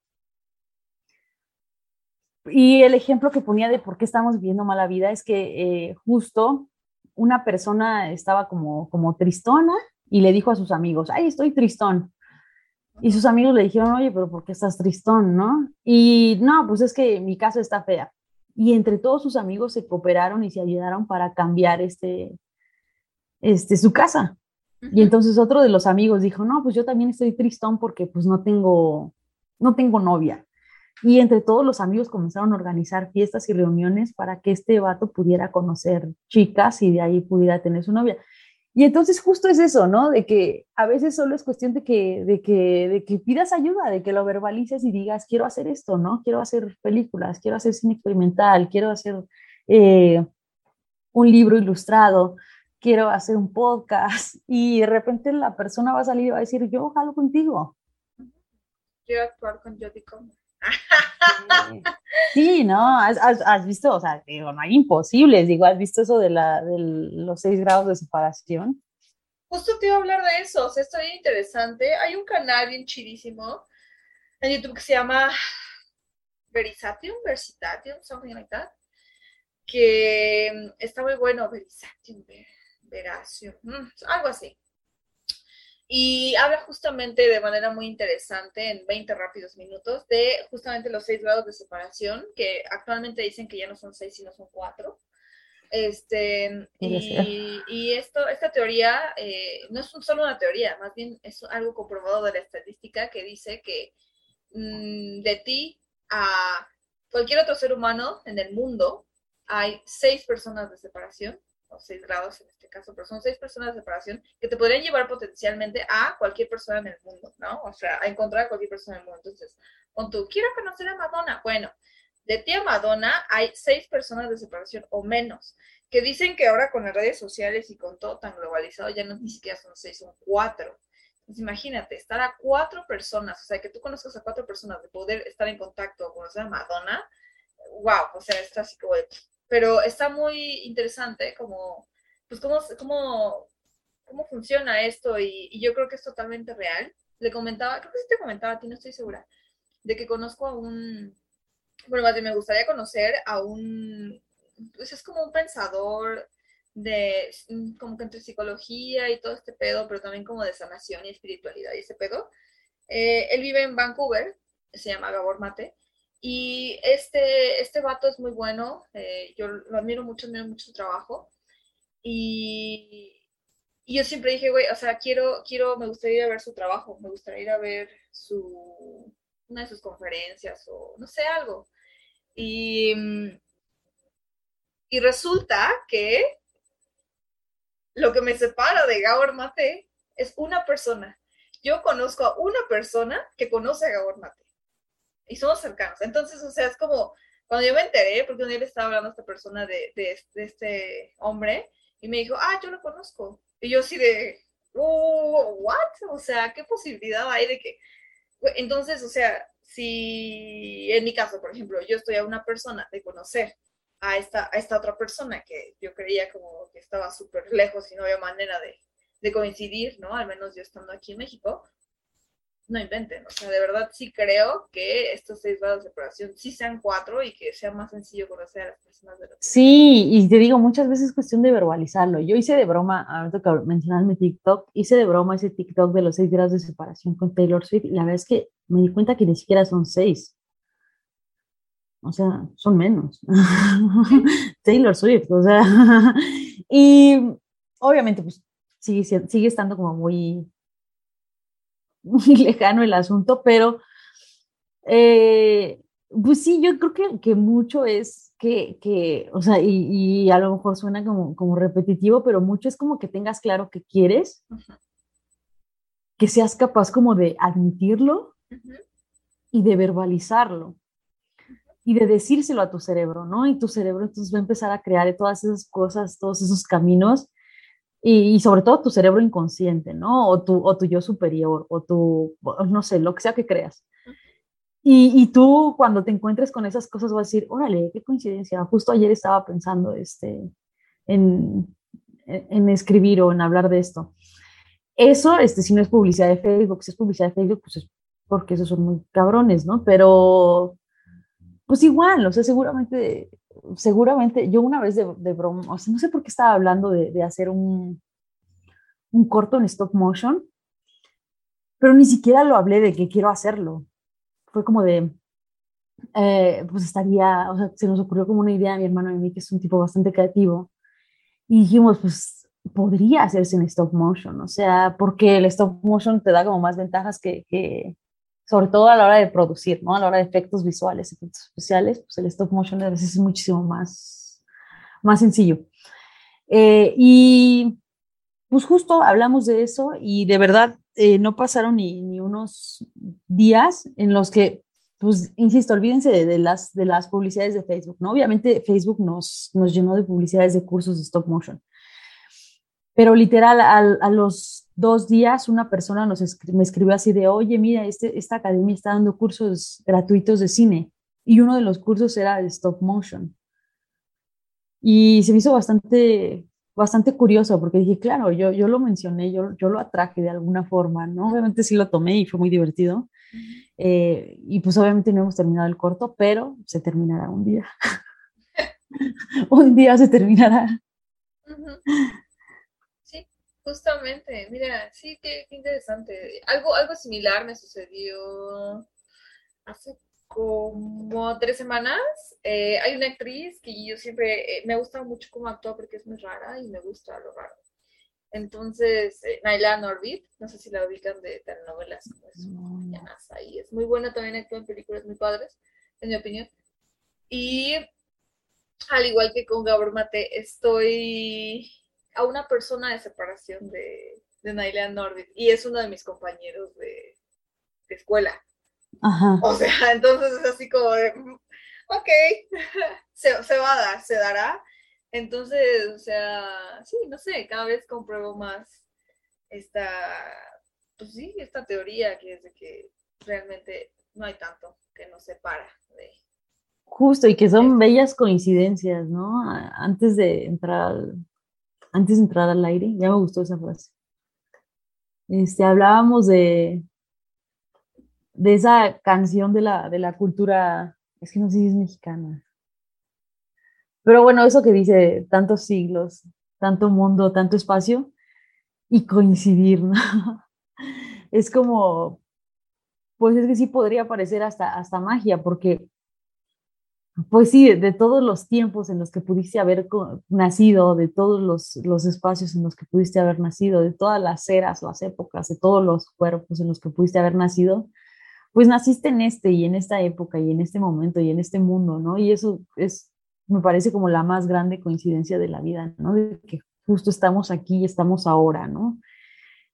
Y el ejemplo que ponía de por qué estamos viviendo mala vida es que eh, justo una persona estaba como, como tristona y le dijo a sus amigos, ay, estoy tristón. Y sus amigos le dijeron, oye, pero ¿por qué estás tristón, no? Y no, pues es que mi casa está fea y entre todos sus amigos se cooperaron y se ayudaron para cambiar este, este, su casa. Y entonces otro de los amigos dijo, no, pues yo también estoy tristón porque pues no tengo, no tengo novia. Y entre todos los amigos comenzaron a organizar fiestas y reuniones para que este vato pudiera conocer chicas y de ahí pudiera tener su novia. Y entonces justo es eso, ¿no? De que a veces solo es cuestión de que, de que, de que pidas ayuda, de que lo verbalices y digas, quiero hacer esto, ¿no? Quiero hacer películas, quiero hacer cine experimental, quiero hacer eh, un libro ilustrado, quiero hacer un podcast. Y de repente la persona va a salir y va a decir, yo jalo contigo. Quiero actuar con Jodie Sí, ¿no? ¿Has, visto, o sea, digo, no hay imposibles, digo, ¿has visto eso de, la, de los seis grados de separación? Justo te iba a hablar de eso, o sea, está bien interesante. Hay un canal bien chidísimo en YouTube que se llama Verisatium, Versitatium, something like that, que mm, está muy bueno, Verisatium, Veracium, mm, algo así. Y habla justamente de manera muy interesante, en 20 rápidos minutos, de justamente los seis grados de separación, que actualmente dicen que ya no son seis, sino son cuatro. Este, y, esto, esta teoría eh, no es solo una teoría, más bien es algo comprobado de la estadística que dice que mm, de ti a cualquier otro ser humano en el mundo hay seis personas de separación, o seis grados en caso, pero son seis personas de separación que te podrían llevar potencialmente a cualquier persona en el mundo, ¿no? O sea, a encontrar a cualquier persona en el mundo. Entonces, con tu, quiero conocer a Madonna. Bueno, de ti a Madonna hay seis personas de separación o menos, que dicen que ahora con las redes sociales y con todo tan globalizado ya no ni siquiera son seis, son cuatro. Entonces imagínate, estar a cuatro personas, o sea, que tú conozcas a cuatro personas, de poder estar en contacto con conocer a Madonna, wow, o sea, está así como Pero está muy interesante como, pues, cómo, cómo, cómo funciona esto y, y yo creo que es totalmente real. Le comentaba, creo que sí te comentaba a ti, no estoy segura, de que conozco a un, bueno, más bien me gustaría conocer a un, pues es como un pensador de, como que entre psicología y todo este pedo, pero también como de sanación y espiritualidad y ese pedo. Eh, él vive en Vancouver, se llama Gabor Mate, y este, este vato es muy bueno, eh, yo lo admiro mucho, admiro mucho su trabajo, y, y, yo siempre dije, güey, o sea, quiero, quiero, me gustaría ir a ver su trabajo, me gustaría ir a ver su, una de sus conferencias o no sé, algo. Y, y resulta que lo que me separa de Gabor Mate es una persona. Yo conozco a una persona que conoce a Gabor Mate y somos cercanos. Entonces, o sea, es como cuando yo me enteré, porque un día le estaba hablando a esta persona de, de, este hombre y me dijo, ah, yo lo conozco. Y yo así de, oh, ¿what? O sea, ¿qué posibilidad hay de que... Entonces, o sea, si en mi caso, por ejemplo, yo estoy a una persona de conocer a esta, a esta otra persona que yo creía como que estaba súper lejos y no había manera de, de, coincidir, ¿no? Al menos yo estando aquí en México, no inventen, o sea, de verdad sí creo que estos seis grados de separación sí sean cuatro y que sea más sencillo conocer a las personas de la Sí, y te digo, muchas veces es cuestión de verbalizarlo. Yo hice de broma, ahorita que mencionas mi TikTok, hice de broma ese TikTok de los seis grados de separación con Taylor Swift y la verdad es que me di cuenta que ni siquiera son seis. O sea, son menos. Taylor Swift, o sea. y obviamente, pues sigue, sigue estando como muy, muy lejano el asunto, pero eh, pues sí, yo creo que, que mucho es que, que, o sea, y, y, a lo mejor suena como, como repetitivo, pero mucho es como que tengas claro que quieres, que seas capaz como de admitirlo y de verbalizarlo y de decírselo a tu cerebro, ¿no? Y tu cerebro entonces va a empezar a crear todas esas cosas, todos esos caminos y, sobre todo tu cerebro inconsciente, ¿no? O tu, o tu yo superior, o tu, no sé, lo que sea que creas. Y, y, tú cuando te encuentres con esas cosas vas a decir, órale, qué coincidencia, justo ayer estaba pensando este, en, en escribir o en hablar de esto. Eso, este, si no es publicidad de Facebook, si es publicidad de Facebook, pues es porque esos son muy cabrones, ¿no? Pero pues igual, o sea, seguramente, seguramente, yo una vez de, broma, o sea, no sé por qué estaba hablando de, hacer un, un corto en stop motion, pero ni siquiera lo hablé de que quiero hacerlo. Fue como de, eh, pues estaría, o sea, se nos ocurrió como una idea a mi hermano y a mí, que es un tipo bastante creativo, y dijimos, pues podría hacerse en stop motion, o sea, porque el stop motion te da como más ventajas que, que, sobre todo a la hora de producir, ¿no? A la hora de efectos visuales, efectos especiales, pues el stop motion a veces es muchísimo más, más sencillo. Eh, y pues justo hablamos de eso y de verdad eh, no pasaron ni, unos días en los que, pues, insisto, olvídense de, las, de las publicidades de Facebook, ¿no? Obviamente Facebook nos, nos llenó de publicidades de cursos de stop motion. Pero literal, a los dos días una persona nos me escribió así de, oye, mira, este, esta academia está dando cursos gratuitos de cine y uno de los cursos era de stop motion. Y se me hizo bastante, bastante curioso porque dije, claro, yo, yo lo mencioné, yo, yo lo atraje de alguna forma, ¿no? Obviamente sí lo tomé y fue muy divertido. Eh, y pues obviamente no hemos terminado el corto, pero se terminará un día. un día se terminará. Sí, justamente, mira, sí, qué, interesante. Algo, algo similar me sucedió hace como tres semanas. Eh, hay una actriz que yo siempre, eh, me gusta mucho cómo actúa porque es muy rara y me gusta lo raro. Entonces, eh, Naila Norbit, no sé si la ubican de telenovelas, es, ahí. es muy buena también actúa en películas muy padres, en mi opinión. Y al igual que con Gabor Mate, estoy a una persona de separación de, de Naila Norbit y es uno de mis compañeros de, de escuela. Ajá. O sea, entonces es así como de, mm, ok, se, se va a dar, se dará entonces, o sea, sí, no sé, cada vez compruebo más esta, pues sí, esta teoría que es de que realmente no hay tanto que nos separa de... Justo, y que son bellas coincidencias, ¿no? Antes de entrar al, antes de entrar al aire, ya me gustó esa frase. Este, hablábamos de, de esa canción de la, de la cultura, es que no sé si es mexicana, pero bueno, eso que dice tantos siglos, tanto mundo, tanto espacio y coincidir, ¿no? Es como, pues es que sí podría parecer hasta, hasta magia, porque, pues sí, de, todos los tiempos en los que pudiste haber nacido, de todos los, los espacios en los que pudiste haber nacido, de todas las eras, las épocas, de todos los cuerpos en los que pudiste haber nacido, pues naciste en este y en esta época y en este momento y en este mundo, ¿no? Y eso es me parece como la más grande coincidencia de la vida, ¿no? De que justo estamos aquí y estamos ahora, ¿no?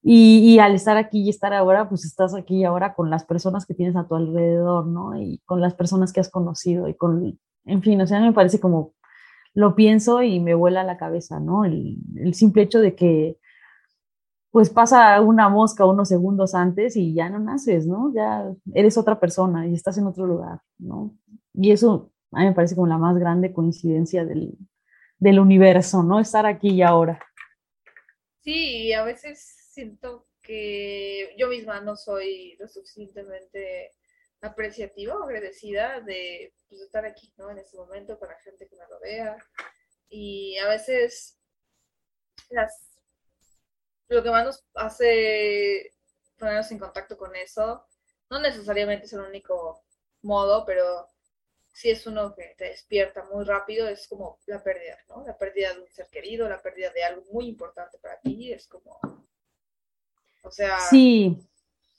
Y, al estar aquí y estar ahora, pues estás aquí y ahora con las personas que tienes a tu alrededor, ¿no? Y con las personas que has conocido y con, en fin, o sea, me parece como, lo pienso y me vuela la cabeza, ¿no? El, simple hecho de que, pues pasa una mosca unos segundos antes y ya no naces, ¿no? Ya eres otra persona y estás en otro lugar, ¿no? Y eso a mí me parece como la más grande coincidencia del, del universo, ¿no? Estar aquí y ahora. Sí, a veces siento que yo misma no soy lo suficientemente apreciativa o agradecida de pues, estar aquí, ¿no? En este momento con la gente que me rodea. Y a veces lo que más nos hace ponernos en contacto con eso, no necesariamente es el único modo, pero si es uno que te despierta muy rápido, es como la pérdida, ¿no? La pérdida de un ser querido, la pérdida de algo muy importante para ti, es como, o sea, sí,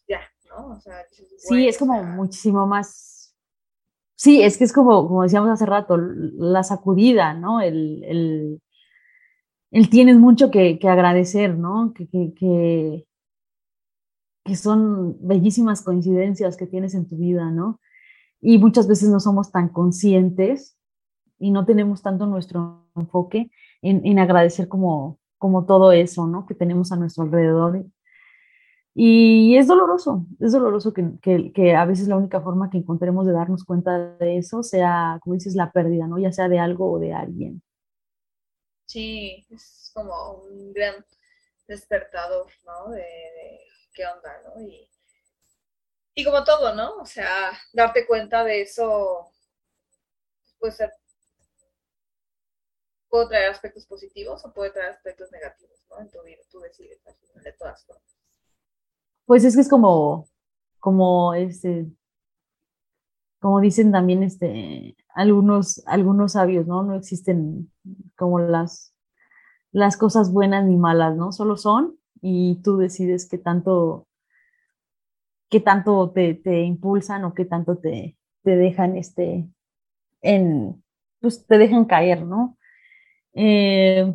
ya, ¿no? O sea, sí, es como muchísimo más, sí, es que es como, como decíamos hace rato, la sacudida, ¿no? El, el, el tienes mucho que, que agradecer, ¿no? Que, que, que, son bellísimas coincidencias que tienes en tu vida, ¿no? y muchas veces no somos tan conscientes y no tenemos tanto nuestro enfoque en, agradecer como, como todo eso, ¿no? Que tenemos a nuestro alrededor. Y es doloroso, es doloroso que, que, a veces la única forma que encontremos de darnos cuenta de eso sea, como dices, la pérdida, ¿no? Ya sea de algo o de alguien. Sí, es como un gran despertador, ¿no? De, qué onda, ¿no? Y y como todo, ¿no? O sea, darte cuenta de eso puede ser, puede traer aspectos positivos o puede traer aspectos negativos, ¿no? En tu vida, tú decides de todas formas. Pues es que es como, como este, como dicen también este, algunos, algunos sabios, ¿no? No existen como las, las cosas buenas ni malas, ¿no? Solo son y tú decides qué tanto qué tanto te, impulsan o qué tanto te, dejan este, en, pues te dejan caer, ¿no? Eh,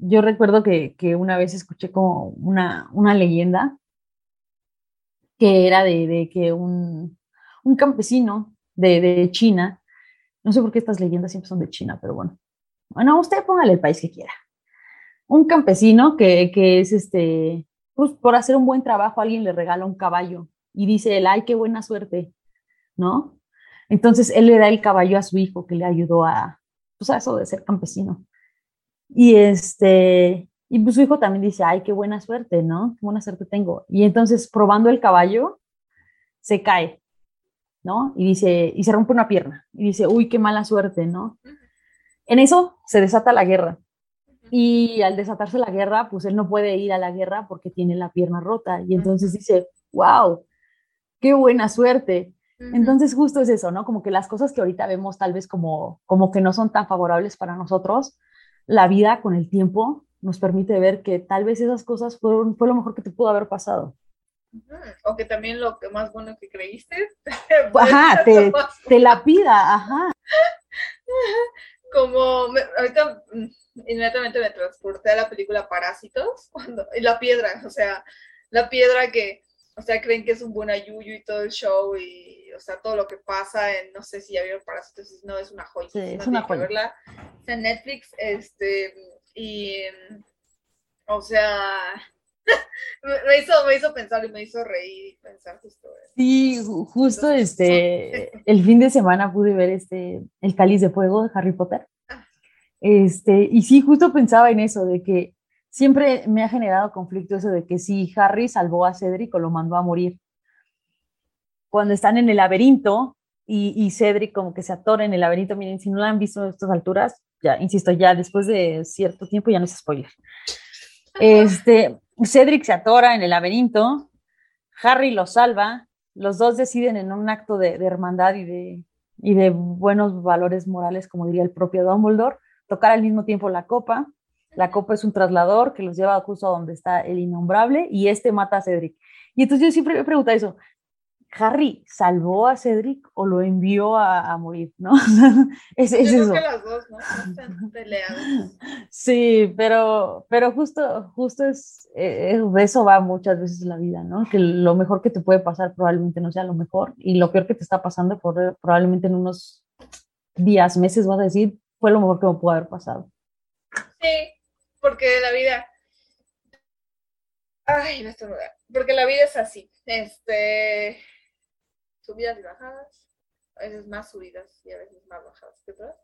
yo recuerdo que, una vez escuché como una, leyenda que era de, que un, campesino de, de, China, no sé por qué estas leyendas siempre son de China, pero bueno, bueno, usted póngale el país que quiera. un campesino que, que es este, pues por hacer un buen trabajo alguien le regala un caballo y dice él, ay, qué buena suerte, ¿no? Entonces él le da el caballo a su hijo que le ayudó a, pues a eso de ser campesino. Y este, y pues su hijo también dice, ay, qué buena suerte, ¿no? Qué buena suerte tengo. Y entonces probando el caballo, se cae, ¿no? Y dice, y se rompe una pierna. Y dice, uy, qué mala suerte, ¿no? En eso se desata la guerra. Y al desatarse la guerra, pues él no puede ir a la guerra porque tiene la pierna rota. Y entonces dice, wow, qué buena suerte. Entonces justo es eso, ¿no? Como que las cosas que ahorita vemos tal vez como, como que no son tan favorables para nosotros, la vida con el tiempo nos permite ver que tal vez esas cosas fueron, fue lo mejor que te pudo haber pasado. O que también lo que más bueno que creíste. Ajá, te, te, la pida, ajá. Como ahorita mm, inmediatamente me transporté a la película Parásitos, cuando, y la piedra, o sea, la piedra que, o sea, creen que es un buen ayuyo y todo el show y, o sea, todo lo que pasa en, no sé si ya vieron Parásitos, no, es una joya. Sí, es una joya. Verla. en Netflix, este, y, o sea, me, hizo, me hizo pensar y me hizo reír y pensar justo eso. Sí, justo este, el fin de semana pude ver este, El Cáliz de Fuego de Harry Potter. Ah. Este, y sí, justo pensaba en eso, de que siempre me ha generado conflicto eso de que si Harry salvó a Cedric o lo mandó a morir. Cuando están en el laberinto y, y Cedric como que se atora en el laberinto, miren, si no lo han visto a estas alturas, ya, insisto, ya después de cierto tiempo ya no es spoiler. Este, Cedric se atora en el laberinto, Harry lo salva, los dos deciden en un acto de, hermandad y de, y de buenos valores morales, como diría el propio Dumbledore, tocar al mismo tiempo la copa. La copa es un traslador que los lleva justo a donde está el innombrable y este mata a Cedric. Y entonces yo siempre me pregunto eso, ¿Harry salvó a Cedric o lo envió a, morir? ¿no? es, es eso. que las dos, ¿no? Están. Sí, pero, pero justo, justo es, eh, de eso va muchas veces la vida, ¿no? Que lo mejor que te puede pasar probablemente no sea lo mejor y lo peor que te está pasando probablemente en unos días, meses, vas a decir, fue lo mejor que me pudo haber pasado. Sí, porque la vida... Ay, me estoy Porque la vida es así. Este subidas y bajadas, a veces más subidas y a veces más bajadas que otras.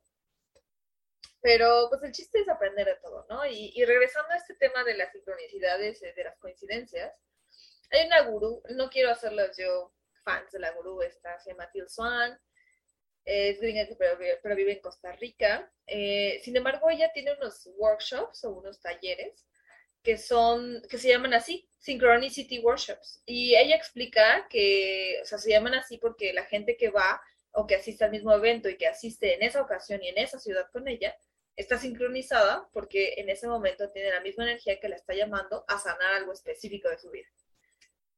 Pero pues el chiste es aprender de todo, ¿no? Y, regresando a este tema de las sincronicidades, de las coincidencias, hay una gurú, no quiero hacerlas yo fans de la gurú, esta se llama Till Swan, es gringa pero, pero, vive en Costa Rica. Eh, sin embargo, ella tiene unos workshops o unos talleres que son, que se llaman así, Synchronicity Workshops. Y ella explica que, o sea, se llaman así porque la gente que va o que asiste al mismo evento y que asiste en esa ocasión y en esa ciudad con ella, está sincronizada porque en ese momento tiene la misma energía que la está llamando a sanar algo específico de su vida.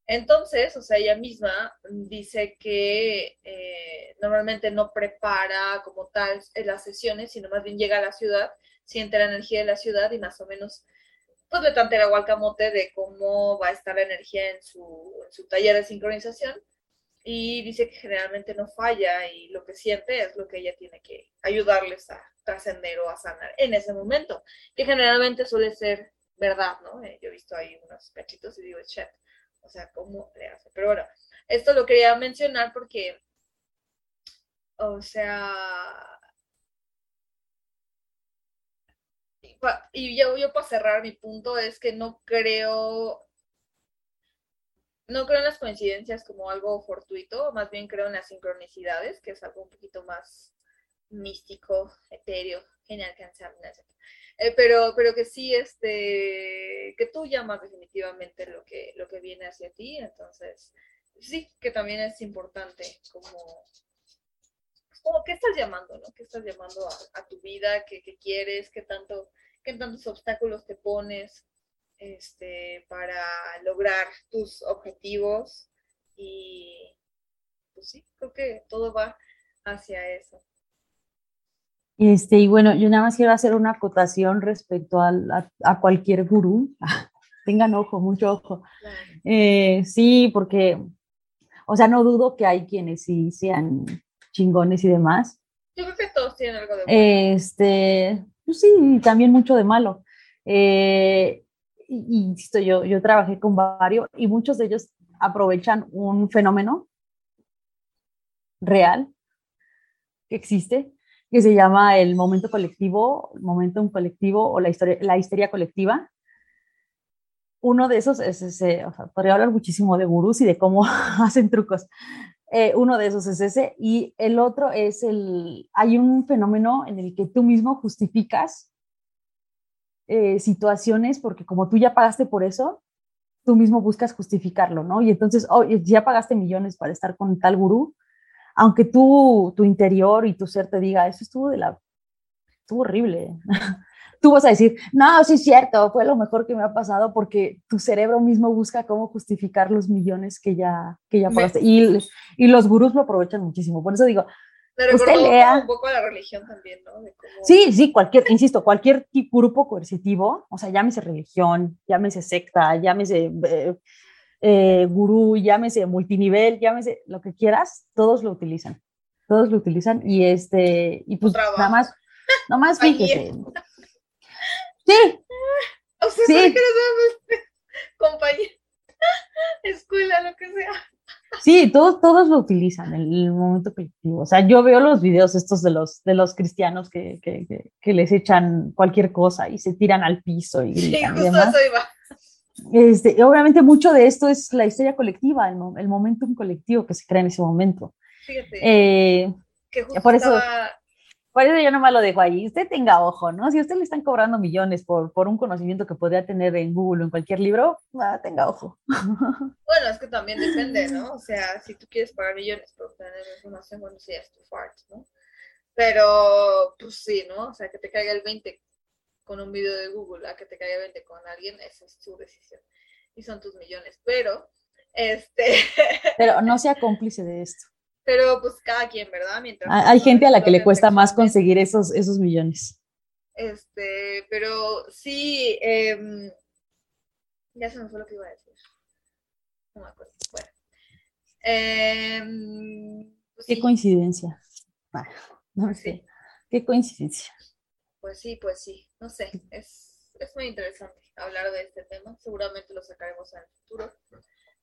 Entonces, o sea, ella misma dice que eh, normalmente no prepara como tal las sesiones, sino más bien llega a la ciudad, siente la energía de la ciudad y más o menos pues le tantea a camote de cómo va a estar la energía en su, taller de sincronización y dice que generalmente no falla y lo que siente es lo que ella tiene que ayudarles a trascender o a sanar en ese momento, que generalmente suele ser verdad, ¿no? Eh, yo he visto ahí unos cachitos y digo, chat, o sea, ¿cómo le hace? Pero bueno, esto lo quería mencionar porque, o sea, y yo, yo para cerrar mi punto es que no creo, no creo en las coincidencias como algo fortuito, más bien creo en las sincronicidades, que es algo un poquito más místico, etéreo, que eh, pero, pero que sí, este, que tú llamas definitivamente lo que, lo que viene hacia ti, entonces sí, que también es importante como como qué estás llamando, ¿no? ¿Qué estás llamando a, tu vida? ¿Qué, quieres? ¿Qué tanto, qué tantos obstáculos te pones este, para lograr tus objetivos? Y pues sí, creo que todo va hacia eso. Este, y bueno, yo nada más quiero hacer una acotación respecto a, a, cualquier gurú. Tengan ojo, mucho ojo. Eh, sí, porque, o sea, no dudo que hay quienes sí sean chingones y demás. Yo creo que todos tienen algo de bueno. Este, pues sí, también mucho de malo. Eh, y, insisto, yo, yo trabajé con varios y muchos de ellos aprovechan un fenómeno real que existe, que se llama el momento colectivo, el momentum colectivo o la, historia, la histeria colectiva. Uno de esos es ese, o sea, podría hablar muchísimo de gurús y de cómo hacen trucos. Eh, uno de esos es ese y el otro es el, hay un fenómeno en el que tú mismo justificas eh, situaciones porque como tú ya pagaste por eso, tú mismo buscas justificarlo, ¿no? Y entonces, oh, ya pagaste millones para estar con tal gurú, aunque tú, tu interior y tu ser te diga, eso estuvo de la, estuvo horrible. tú vas a decir, no, sí es cierto, fue lo mejor que me ha pasado porque tu cerebro mismo busca cómo justificar los millones que ya, que ya pagaste. Y, y los gurús lo aprovechan muchísimo. Por eso digo, me usted lea. un poco a la religión también, ¿no? Sí, sí, cualquier, insisto, cualquier grupo coercitivo, o sea, llámese religión, llámese secta, llámese eh, eh, gurú, llámese multinivel, llámese lo que quieras, todos lo utilizan. Todos lo utilizan y este, y pues nada más, nada más fíjese. Sí. O sea, sí. que compañía, escuela, lo que sea. Sí, todos, todos lo utilizan, el, el, momento colectivo. O sea, yo veo los videos estos de los, de los cristianos que, que, que, les echan cualquier cosa y se tiran al piso. Y sí, justo eso iba. Este, obviamente mucho de esto es la historia colectiva, el, el momentum colectivo que se crea en ese momento. Fíjate. Eh, que justo por eso, estaba por eso yo nomás lo dejo ahí. Usted tenga ojo, ¿no? Si a usted le están cobrando millones por, por un conocimiento que podría tener en Google o en cualquier libro, ah, tenga ojo. Bueno, es que también depende, ¿no? O sea, si tú quieres pagar millones por obtener información, bueno, sí, es tu fart, ¿no? Pero, pues sí, ¿no? O sea, que te caiga el 20 con un video de Google, a que te caiga el 20 con alguien, esa es tu decisión. Y son tus millones. Pero, este... Pero no sea cómplice de esto. Pero pues cada quien, ¿verdad? Mientras hay gente a la que le cuesta más conseguir esos, esos millones. Este, pero sí, eh, ya se me fue lo que iba a decir. No me acuerdo. Bueno. Eh, pues, Qué sí. coincidencia. Ah, no sé. Qué coincidencia. Pues sí, pues sí. No sé. Es, es muy interesante hablar de este tema. Seguramente lo sacaremos en el futuro.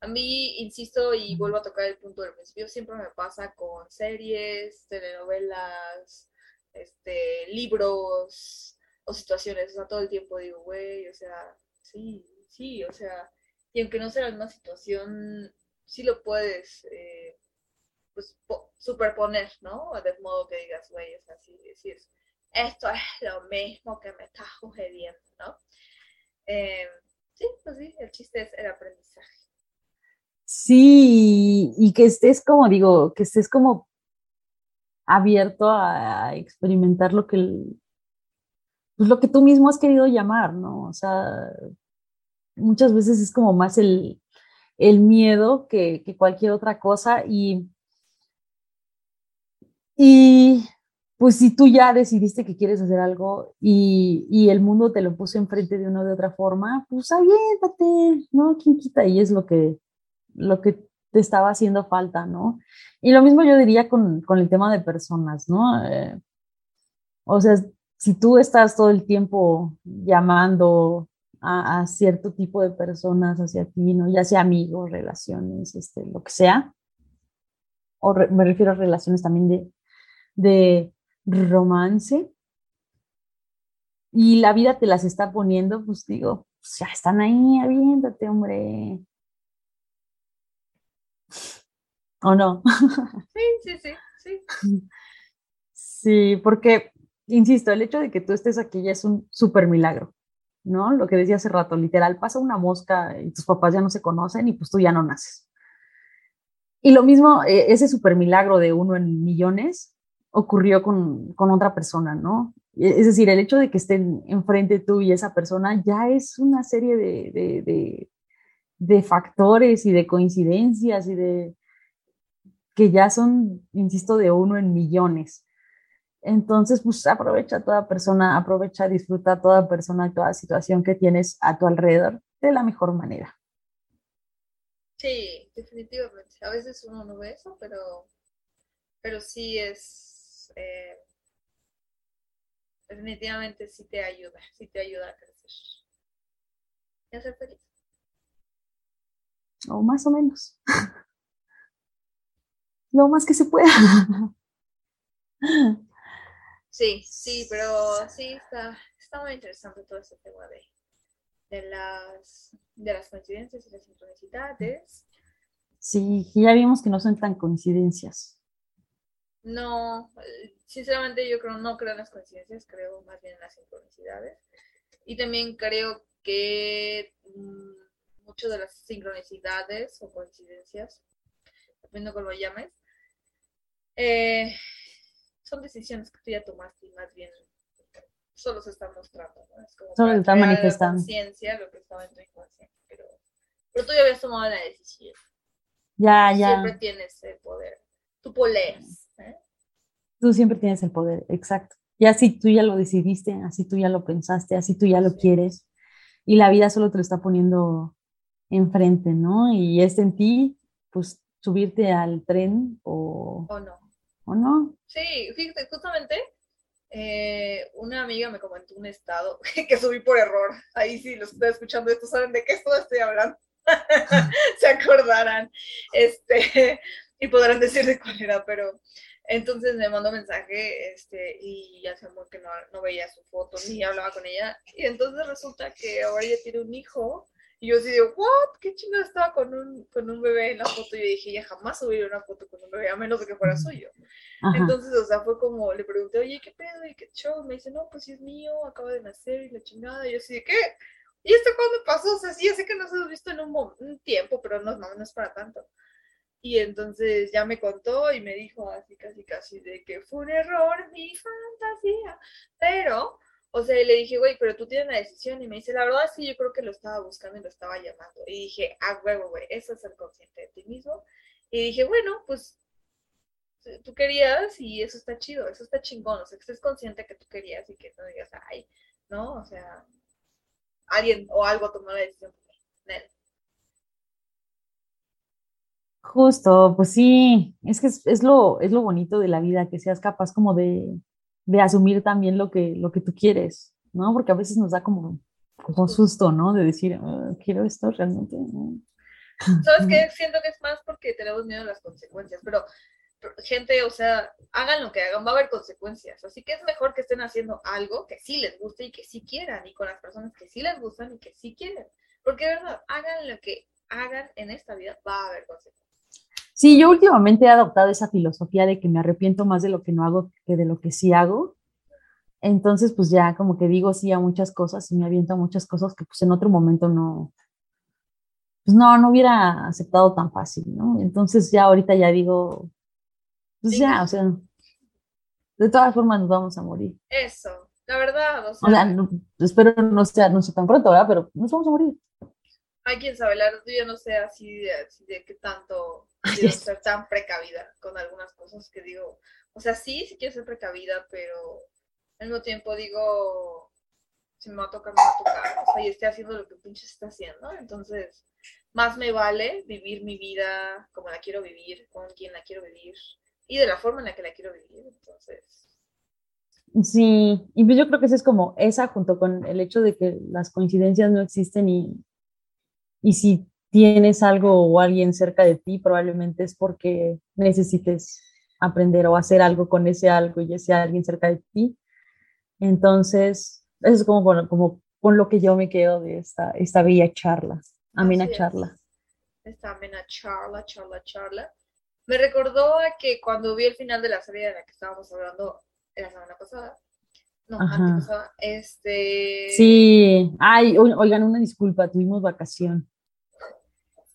A mí, insisto y vuelvo a tocar el punto del principio, siempre me pasa con series, telenovelas, este, libros o situaciones, o sea, todo el tiempo digo, güey, o sea, sí, sí, o sea, y aunque no sea la misma situación, sí lo puedes, eh, pues, superponer, ¿no? De modo que digas, güey, o sea, sí, sí es, esto es lo mismo que me está sucediendo, ¿no? Eh, sí, pues sí, el chiste es el aprendizaje. Sí, y que estés como, digo, que estés como abierto a experimentar lo que, pues lo que tú mismo has querido llamar, ¿no? O sea, muchas veces es como más el, el miedo que, que, cualquier otra cosa y, y pues si tú ya decidiste que quieres hacer algo y, y, el mundo te lo puso enfrente de una de otra forma, pues aviéntate, ¿no? ¿Quién quita? Y es lo que, lo que te estaba haciendo falta, ¿no? Y lo mismo yo diría con, con el tema de personas, ¿no? Eh, o sea, si tú estás todo el tiempo llamando a, cierto tipo de personas hacia ti, ¿no? Ya sea amigos, relaciones, este, lo que sea, o me refiero a relaciones también de, de romance, y la vida te las está poniendo, pues digo, pues ya están ahí, aviéntate, hombre. ¿O no? Sí, sí, sí, sí. Sí, porque, insisto, el hecho de que tú estés aquí ya es un súper milagro, ¿no? Lo que decía hace rato, literal, pasa una mosca y tus papás ya no se conocen y pues tú ya no naces. Y lo mismo, eh, ese súper milagro de uno en millones ocurrió con, con, otra persona, ¿no? E, es decir, el hecho de que estén enfrente tú y esa persona ya es una serie de, de, de, de factores y de coincidencias y de, que ya son, insisto, de uno en millones. Entonces, pues aprovecha a toda persona, aprovecha, disfruta a toda persona, toda situación que tienes a tu alrededor de la mejor manera. Sí, definitivamente. A veces uno no ve eso, pero, pero sí es, eh, definitivamente sí te ayuda, sí te ayuda a crecer y a ser feliz. O más o menos. Lo más que se pueda. Sí, sí, pero sí está, está muy interesante todo este tema de, de, las, de las coincidencias y las sincronicidades. Sí, ya vimos que no son tan coincidencias. No, sinceramente yo creo, no creo en las coincidencias, creo más bien en las sincronicidades. Y también creo que mm, muchas de las sincronicidades o coincidencias, dependiendo cómo lo llames, eh, son decisiones que tú ya tomaste y más bien solo se están mostrando, ¿no? Es como solo se están manifestando. conciencia lo que estaba en tu inconsciente, pero, pero tú ya habías tomado la decisión. Ya, ya. Siempre tienes el poder. Tú poleas. ¿eh? Tú siempre tienes el poder, exacto. Y así tú ya lo decidiste, así tú ya lo pensaste, así tú ya lo quieres. Y la vida solo te lo está poniendo enfrente, ¿no? Y es en ti, pues, subirte al tren o... O no. ¿O no? Sí, fíjate, justamente eh, una amiga me comentó un estado que subí por error. Ahí sí, los estoy escuchando esto, saben de qué estoy hablando. Se acordarán. Este, y podrán decir de cuál era, pero entonces me mandó mensaje este, y ya se que no, no veía su foto ni hablaba con ella. Y entonces resulta que ahora ella tiene un hijo y yo así digo, ¿what? ¿Qué chingada estaba con un, con un bebé en la foto? Y yo dije, ya jamás subiría una foto con un bebé, a menos de que fuera suyo. Entonces, o sea, fue como, le pregunté, oye, ¿qué pedo? ¿Y qué show? Me dice, no, pues sí es mío, acaba de nacer y la chingada. Y yo así de, ¿qué? ¿Y esto cuándo pasó? O sea, sí, ya sé que nos hemos visto en un, un tiempo, pero no, no, no es para tanto. Y entonces ya me contó y me dijo así, casi, casi, de que fue un error mi fantasía. Pero o sea, le dije, güey, pero tú tienes la decisión. Y me dice, la verdad sí, yo creo que lo estaba buscando y lo estaba llamando. Y dije, ah, huevo, güey, eso es ser consciente de ti mismo. Y dije, bueno, pues tú querías y eso está chido, eso está chingón. O sea, que estés consciente que tú querías y que no digas, ay, ¿no? O sea, alguien o algo tomó la decisión Justo, pues sí, es que es, lo, es lo bonito de la vida, que seas capaz como de, de asumir también lo que, lo que tú quieres, ¿no? Porque a veces nos da como, como susto, ¿no? De decir, ah, quiero esto realmente. ¿Sabes qué? Siento que es más porque tenemos miedo a las consecuencias, pero gente, o sea, hagan lo que hagan, va a haber consecuencias. Así que es mejor que estén haciendo algo que sí les guste y que sí quieran, y con las personas que sí les gustan y que sí quieren. Porque de verdad, hagan lo que hagan en esta vida, va a haber consecuencias. Sí, yo últimamente he adoptado esa filosofía de que me arrepiento más de lo que no hago que de lo que sí hago. Entonces, pues ya como que digo sí a muchas cosas y me aviento a muchas cosas que pues en otro momento no, pues no, no hubiera aceptado tan fácil, ¿no? Entonces ya ahorita ya digo, pues ya, o sea, de todas formas nos vamos a morir. Eso, la verdad, o sea. espero no sea, no sea tan pronto, ¿verdad? Pero nos vamos a morir. Hay quien sabe, la verdad yo no sé así de, así de qué tanto quiero ser tan precavida con algunas cosas que digo, o sea, sí, sí quiero ser precavida, pero al mismo tiempo digo, si me va a tocar, me va a tocar, o sea, y esté haciendo lo que pinche está haciendo, entonces, más me vale vivir mi vida como la quiero vivir, con quien la quiero vivir, y de la forma en la que la quiero vivir, entonces... Sí, y pues yo creo que eso es como esa junto con el hecho de que las coincidencias no existen y, y si tienes algo o alguien cerca de ti, probablemente es porque necesites aprender o hacer algo con ese algo y ese alguien cerca de ti. Entonces, eso es como, bueno, como con lo que yo me quedo de esta, esta bella charla, amena charla. Esta amena charla, charla, charla. Me recordó a que cuando vi el final de la serie de la que estábamos hablando la semana pasada, no, antes este... Sí, ay, oigan, una disculpa, tuvimos vacación.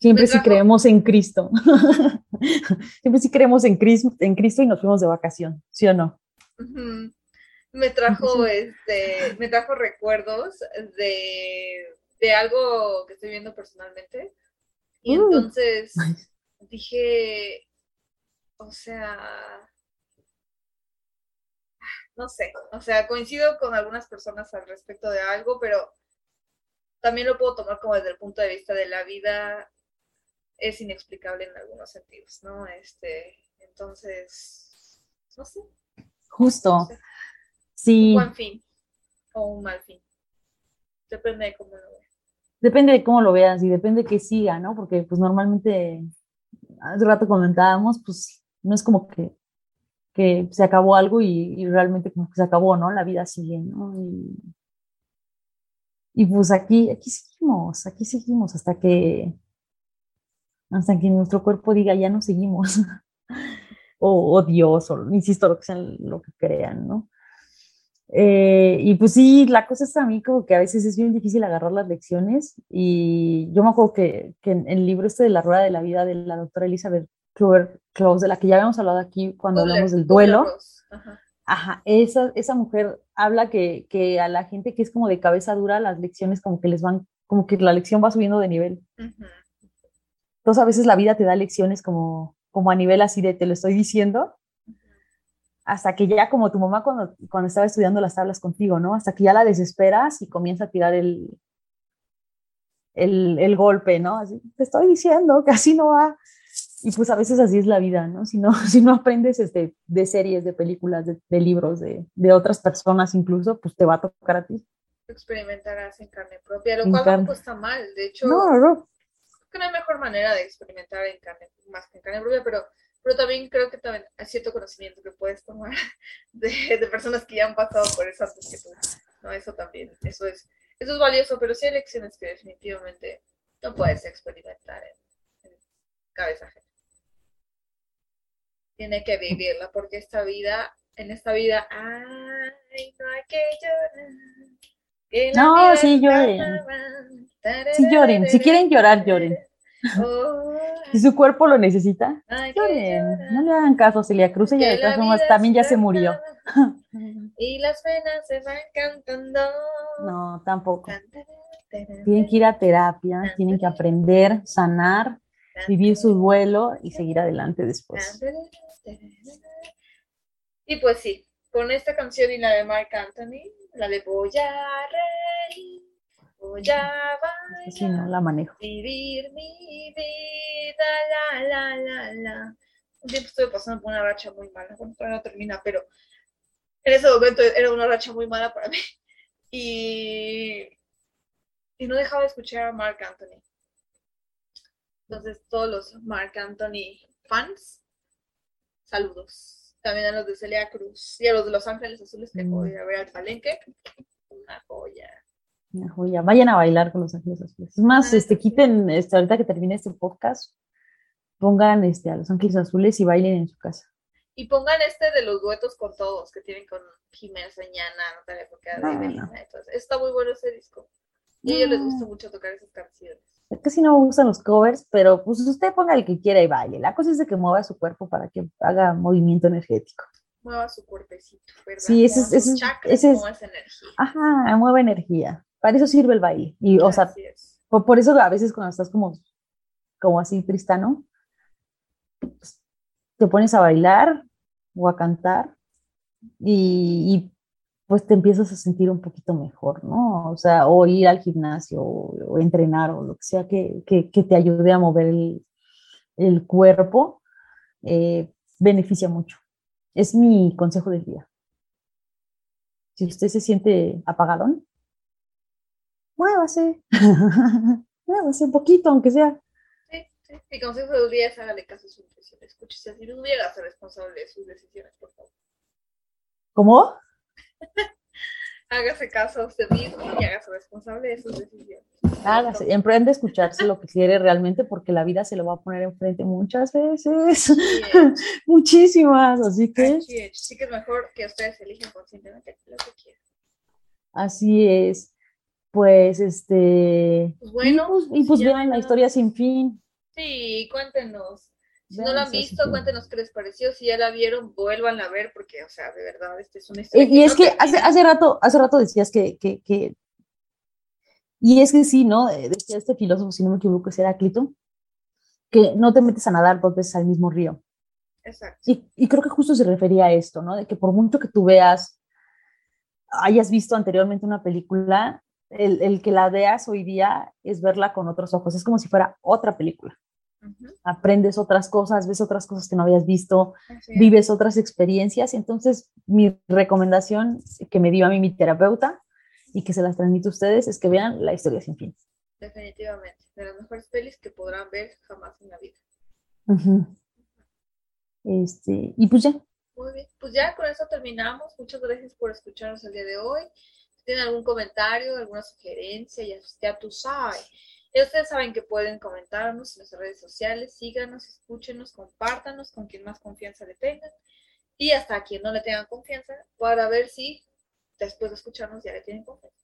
Siempre si creemos en Cristo. Siempre si creemos en Cristo, en Cristo y nos fuimos de vacación, ¿sí o no? Me trajo, este, me trajo recuerdos de, de, algo que estoy viendo personalmente. Y uh. entonces dije, o sea, no sé, o sea, coincido con algunas personas al respecto de algo, pero también lo puedo tomar como desde el punto de vista de la vida es inexplicable en algunos sentidos, ¿no? Este, entonces, no sé. Justo. Sí. Un buen fin o un mal fin. Depende de cómo lo veas. Depende de cómo lo veas y depende de que siga, ¿no? Porque pues normalmente, hace rato comentábamos, pues no es como que, que se acabó algo y, y realmente como que se acabó, ¿no? La vida sigue, ¿no? Y, y pues aquí, aquí seguimos, aquí seguimos hasta que, hasta que nuestro cuerpo diga, ya no seguimos. o, o, Dios, o insisto, lo que sean, lo que crean, ¿no? Eh, y pues sí, la cosa es a mí como que a veces es bien difícil agarrar las lecciones y yo me acuerdo que, que en el libro este de la rueda de la vida de la doctora Elizabeth Close, de la que ya habíamos hablado aquí cuando hablamos del duelo, Ajá. Ajá, esa, esa mujer habla que, que, a la gente que es como de cabeza dura, las lecciones como que les van, como que la lección va subiendo de nivel. Uh -huh. Entonces a veces la vida te da lecciones como, como a nivel así de te lo estoy diciendo, hasta que ya como tu mamá cuando, cuando estaba estudiando las tablas contigo, ¿no? Hasta que ya la desesperas y comienza a tirar el, el, el golpe, ¿no? Así, te estoy diciendo que así no va. Y pues a veces así es la vida, ¿no? Si no, si no aprendes este, de series, de películas, de, de libros, de, de, otras personas incluso, pues te va a tocar a ti. Experimentarás en carne propia, lo en cual carne. no está mal. De hecho, no, no. Que no hay mejor manera de experimentar en carne, más que en carne propia, pero, pero también creo que también hay cierto conocimiento que puedes tomar de, personas que ya han pasado por eso antes que tú. ¿no? Eso también, eso es, eso es valioso, pero sí hay lecciones que definitivamente no puedes experimentar en, en cabeza tiene que vivirla, porque esta vida, en esta vida, ay, no hay que llorar. No, sí lloren. Sí lloren. Si quieren llorar, lloren. Oh, si su cuerpo lo necesita, lloren. No le hagan caso Celia Cruz, ella de todas formas también ya se murió. Y las penas se van cantando. No, tampoco. Tienen que ir a terapia, tienen que aprender, sanar, vivir su duelo y seguir adelante después. Y pues sí, con esta canción y la de Mark Anthony, la de Voy a reír, voy a bailar, sí, no la manejo. vivir mi vida, la, la, la, la. Un tiempo estuve pasando por una racha muy mala, bueno, todavía no termina, pero en ese momento era una racha muy mala para mí. Y, y no dejaba de escuchar a Mark Anthony. Entonces, todos los Mark Anthony fans, saludos. También a los de Celia Cruz y a los de Los Ángeles Azules que voy a ver al palenque. Una joya. Una joya. Vayan a bailar con Los Ángeles Azules. Es más, ah, este, quiten, este, ahorita que termine este podcast, pongan este, a Los Ángeles Azules y bailen en su casa. Y pongan este de los duetos con todos, que tienen con Jiménez Señana, Natalia Porque No, no. Está muy bueno ese disco. Y a ellos les gusta mucho tocar esas canciones. Casi no me gustan los covers, pero pues usted ponga el que quiera y baile. La cosa es de que mueva su cuerpo para que haga movimiento energético. Mueva su cuerpecito, ¿verdad? Sí, ese es- ese chakras, ese es- energía. Ajá, mueva energía. Para eso sirve el baile. Y, o sea, por, por eso a veces cuando estás como, como así tristano, pues, te pones a bailar o a cantar y, pues te empiezas a sentir un poquito mejor, ¿no? O sea, o ir al gimnasio o, o entrenar o lo que sea que, que- que te ayude a mover el, el cuerpo, eh, beneficia mucho. Es mi consejo del día. Si usted se siente apagadón, muévase. muévase un poquito, aunque sea. Sí, sí. Mi consejo del día es hágale caso a su intuición. Escúchese así, no hubiera ser responsable de sus decisiones, por favor. ¿Cómo? Hágase caso a usted mismo y hágase responsable de sus decisiones. Hágase, emprende a escucharse lo que quiere realmente porque la vida se lo va a poner enfrente muchas veces, es. muchísimas, así que Así es. Sí que es mejor que ustedes elijan conscientemente lo que quieran. así es. Pues este, Pues bueno, y pues, y pues si vean hay la historia sin fin. Sí, cuéntenos. Si no la han visto, cuéntenos qué les pareció. Si ya la vieron, vuélvanla a ver porque, o sea, de verdad, este es una Y, historia. y es que hace, hace rato, hace rato decías que, que, que- y es que sí, ¿no? Eh, Decía este filósofo, si no me equivoco, es Heráclito, que no te metes a nadar dos veces al mismo río. Exacto. Y, y creo que justo se refería a esto, ¿no? De que por mucho que tú veas, hayas visto anteriormente una película, el, el que la veas hoy día es verla con otros ojos, es como si fuera otra película. Aprendes otras cosas, ves otras cosas que no habías visto, vives otras experiencias. Entonces, mi recomendación que me dio a mí mi terapeuta y que se las transmito a ustedes es que vean La historia sin fin. Definitivamente, de las mejores pelis que podrán ver jamás en la vida. este, y pues ya. Muy bien, pues ya con eso terminamos. Muchas gracias por escucharnos el día de hoy. Si tienen algún comentario, alguna sugerencia, ya, ya tú sabes ustedes saben que pueden comentarnos en nuestras redes sociales, síganos, escúchenos, compártanos con quien más confianza le tengan y hasta a quien no le tengan confianza para ver si después de escucharnos ya le tienen confianza.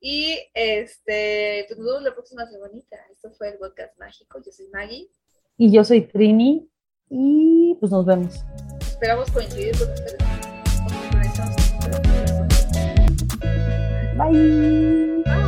Y este, pues nos vemos la próxima semanita. Esto fue el podcast mágico. Yo soy Maggie. Y yo soy Trini. Y pues nos vemos. Esperamos coincidir con ustedes. Bye.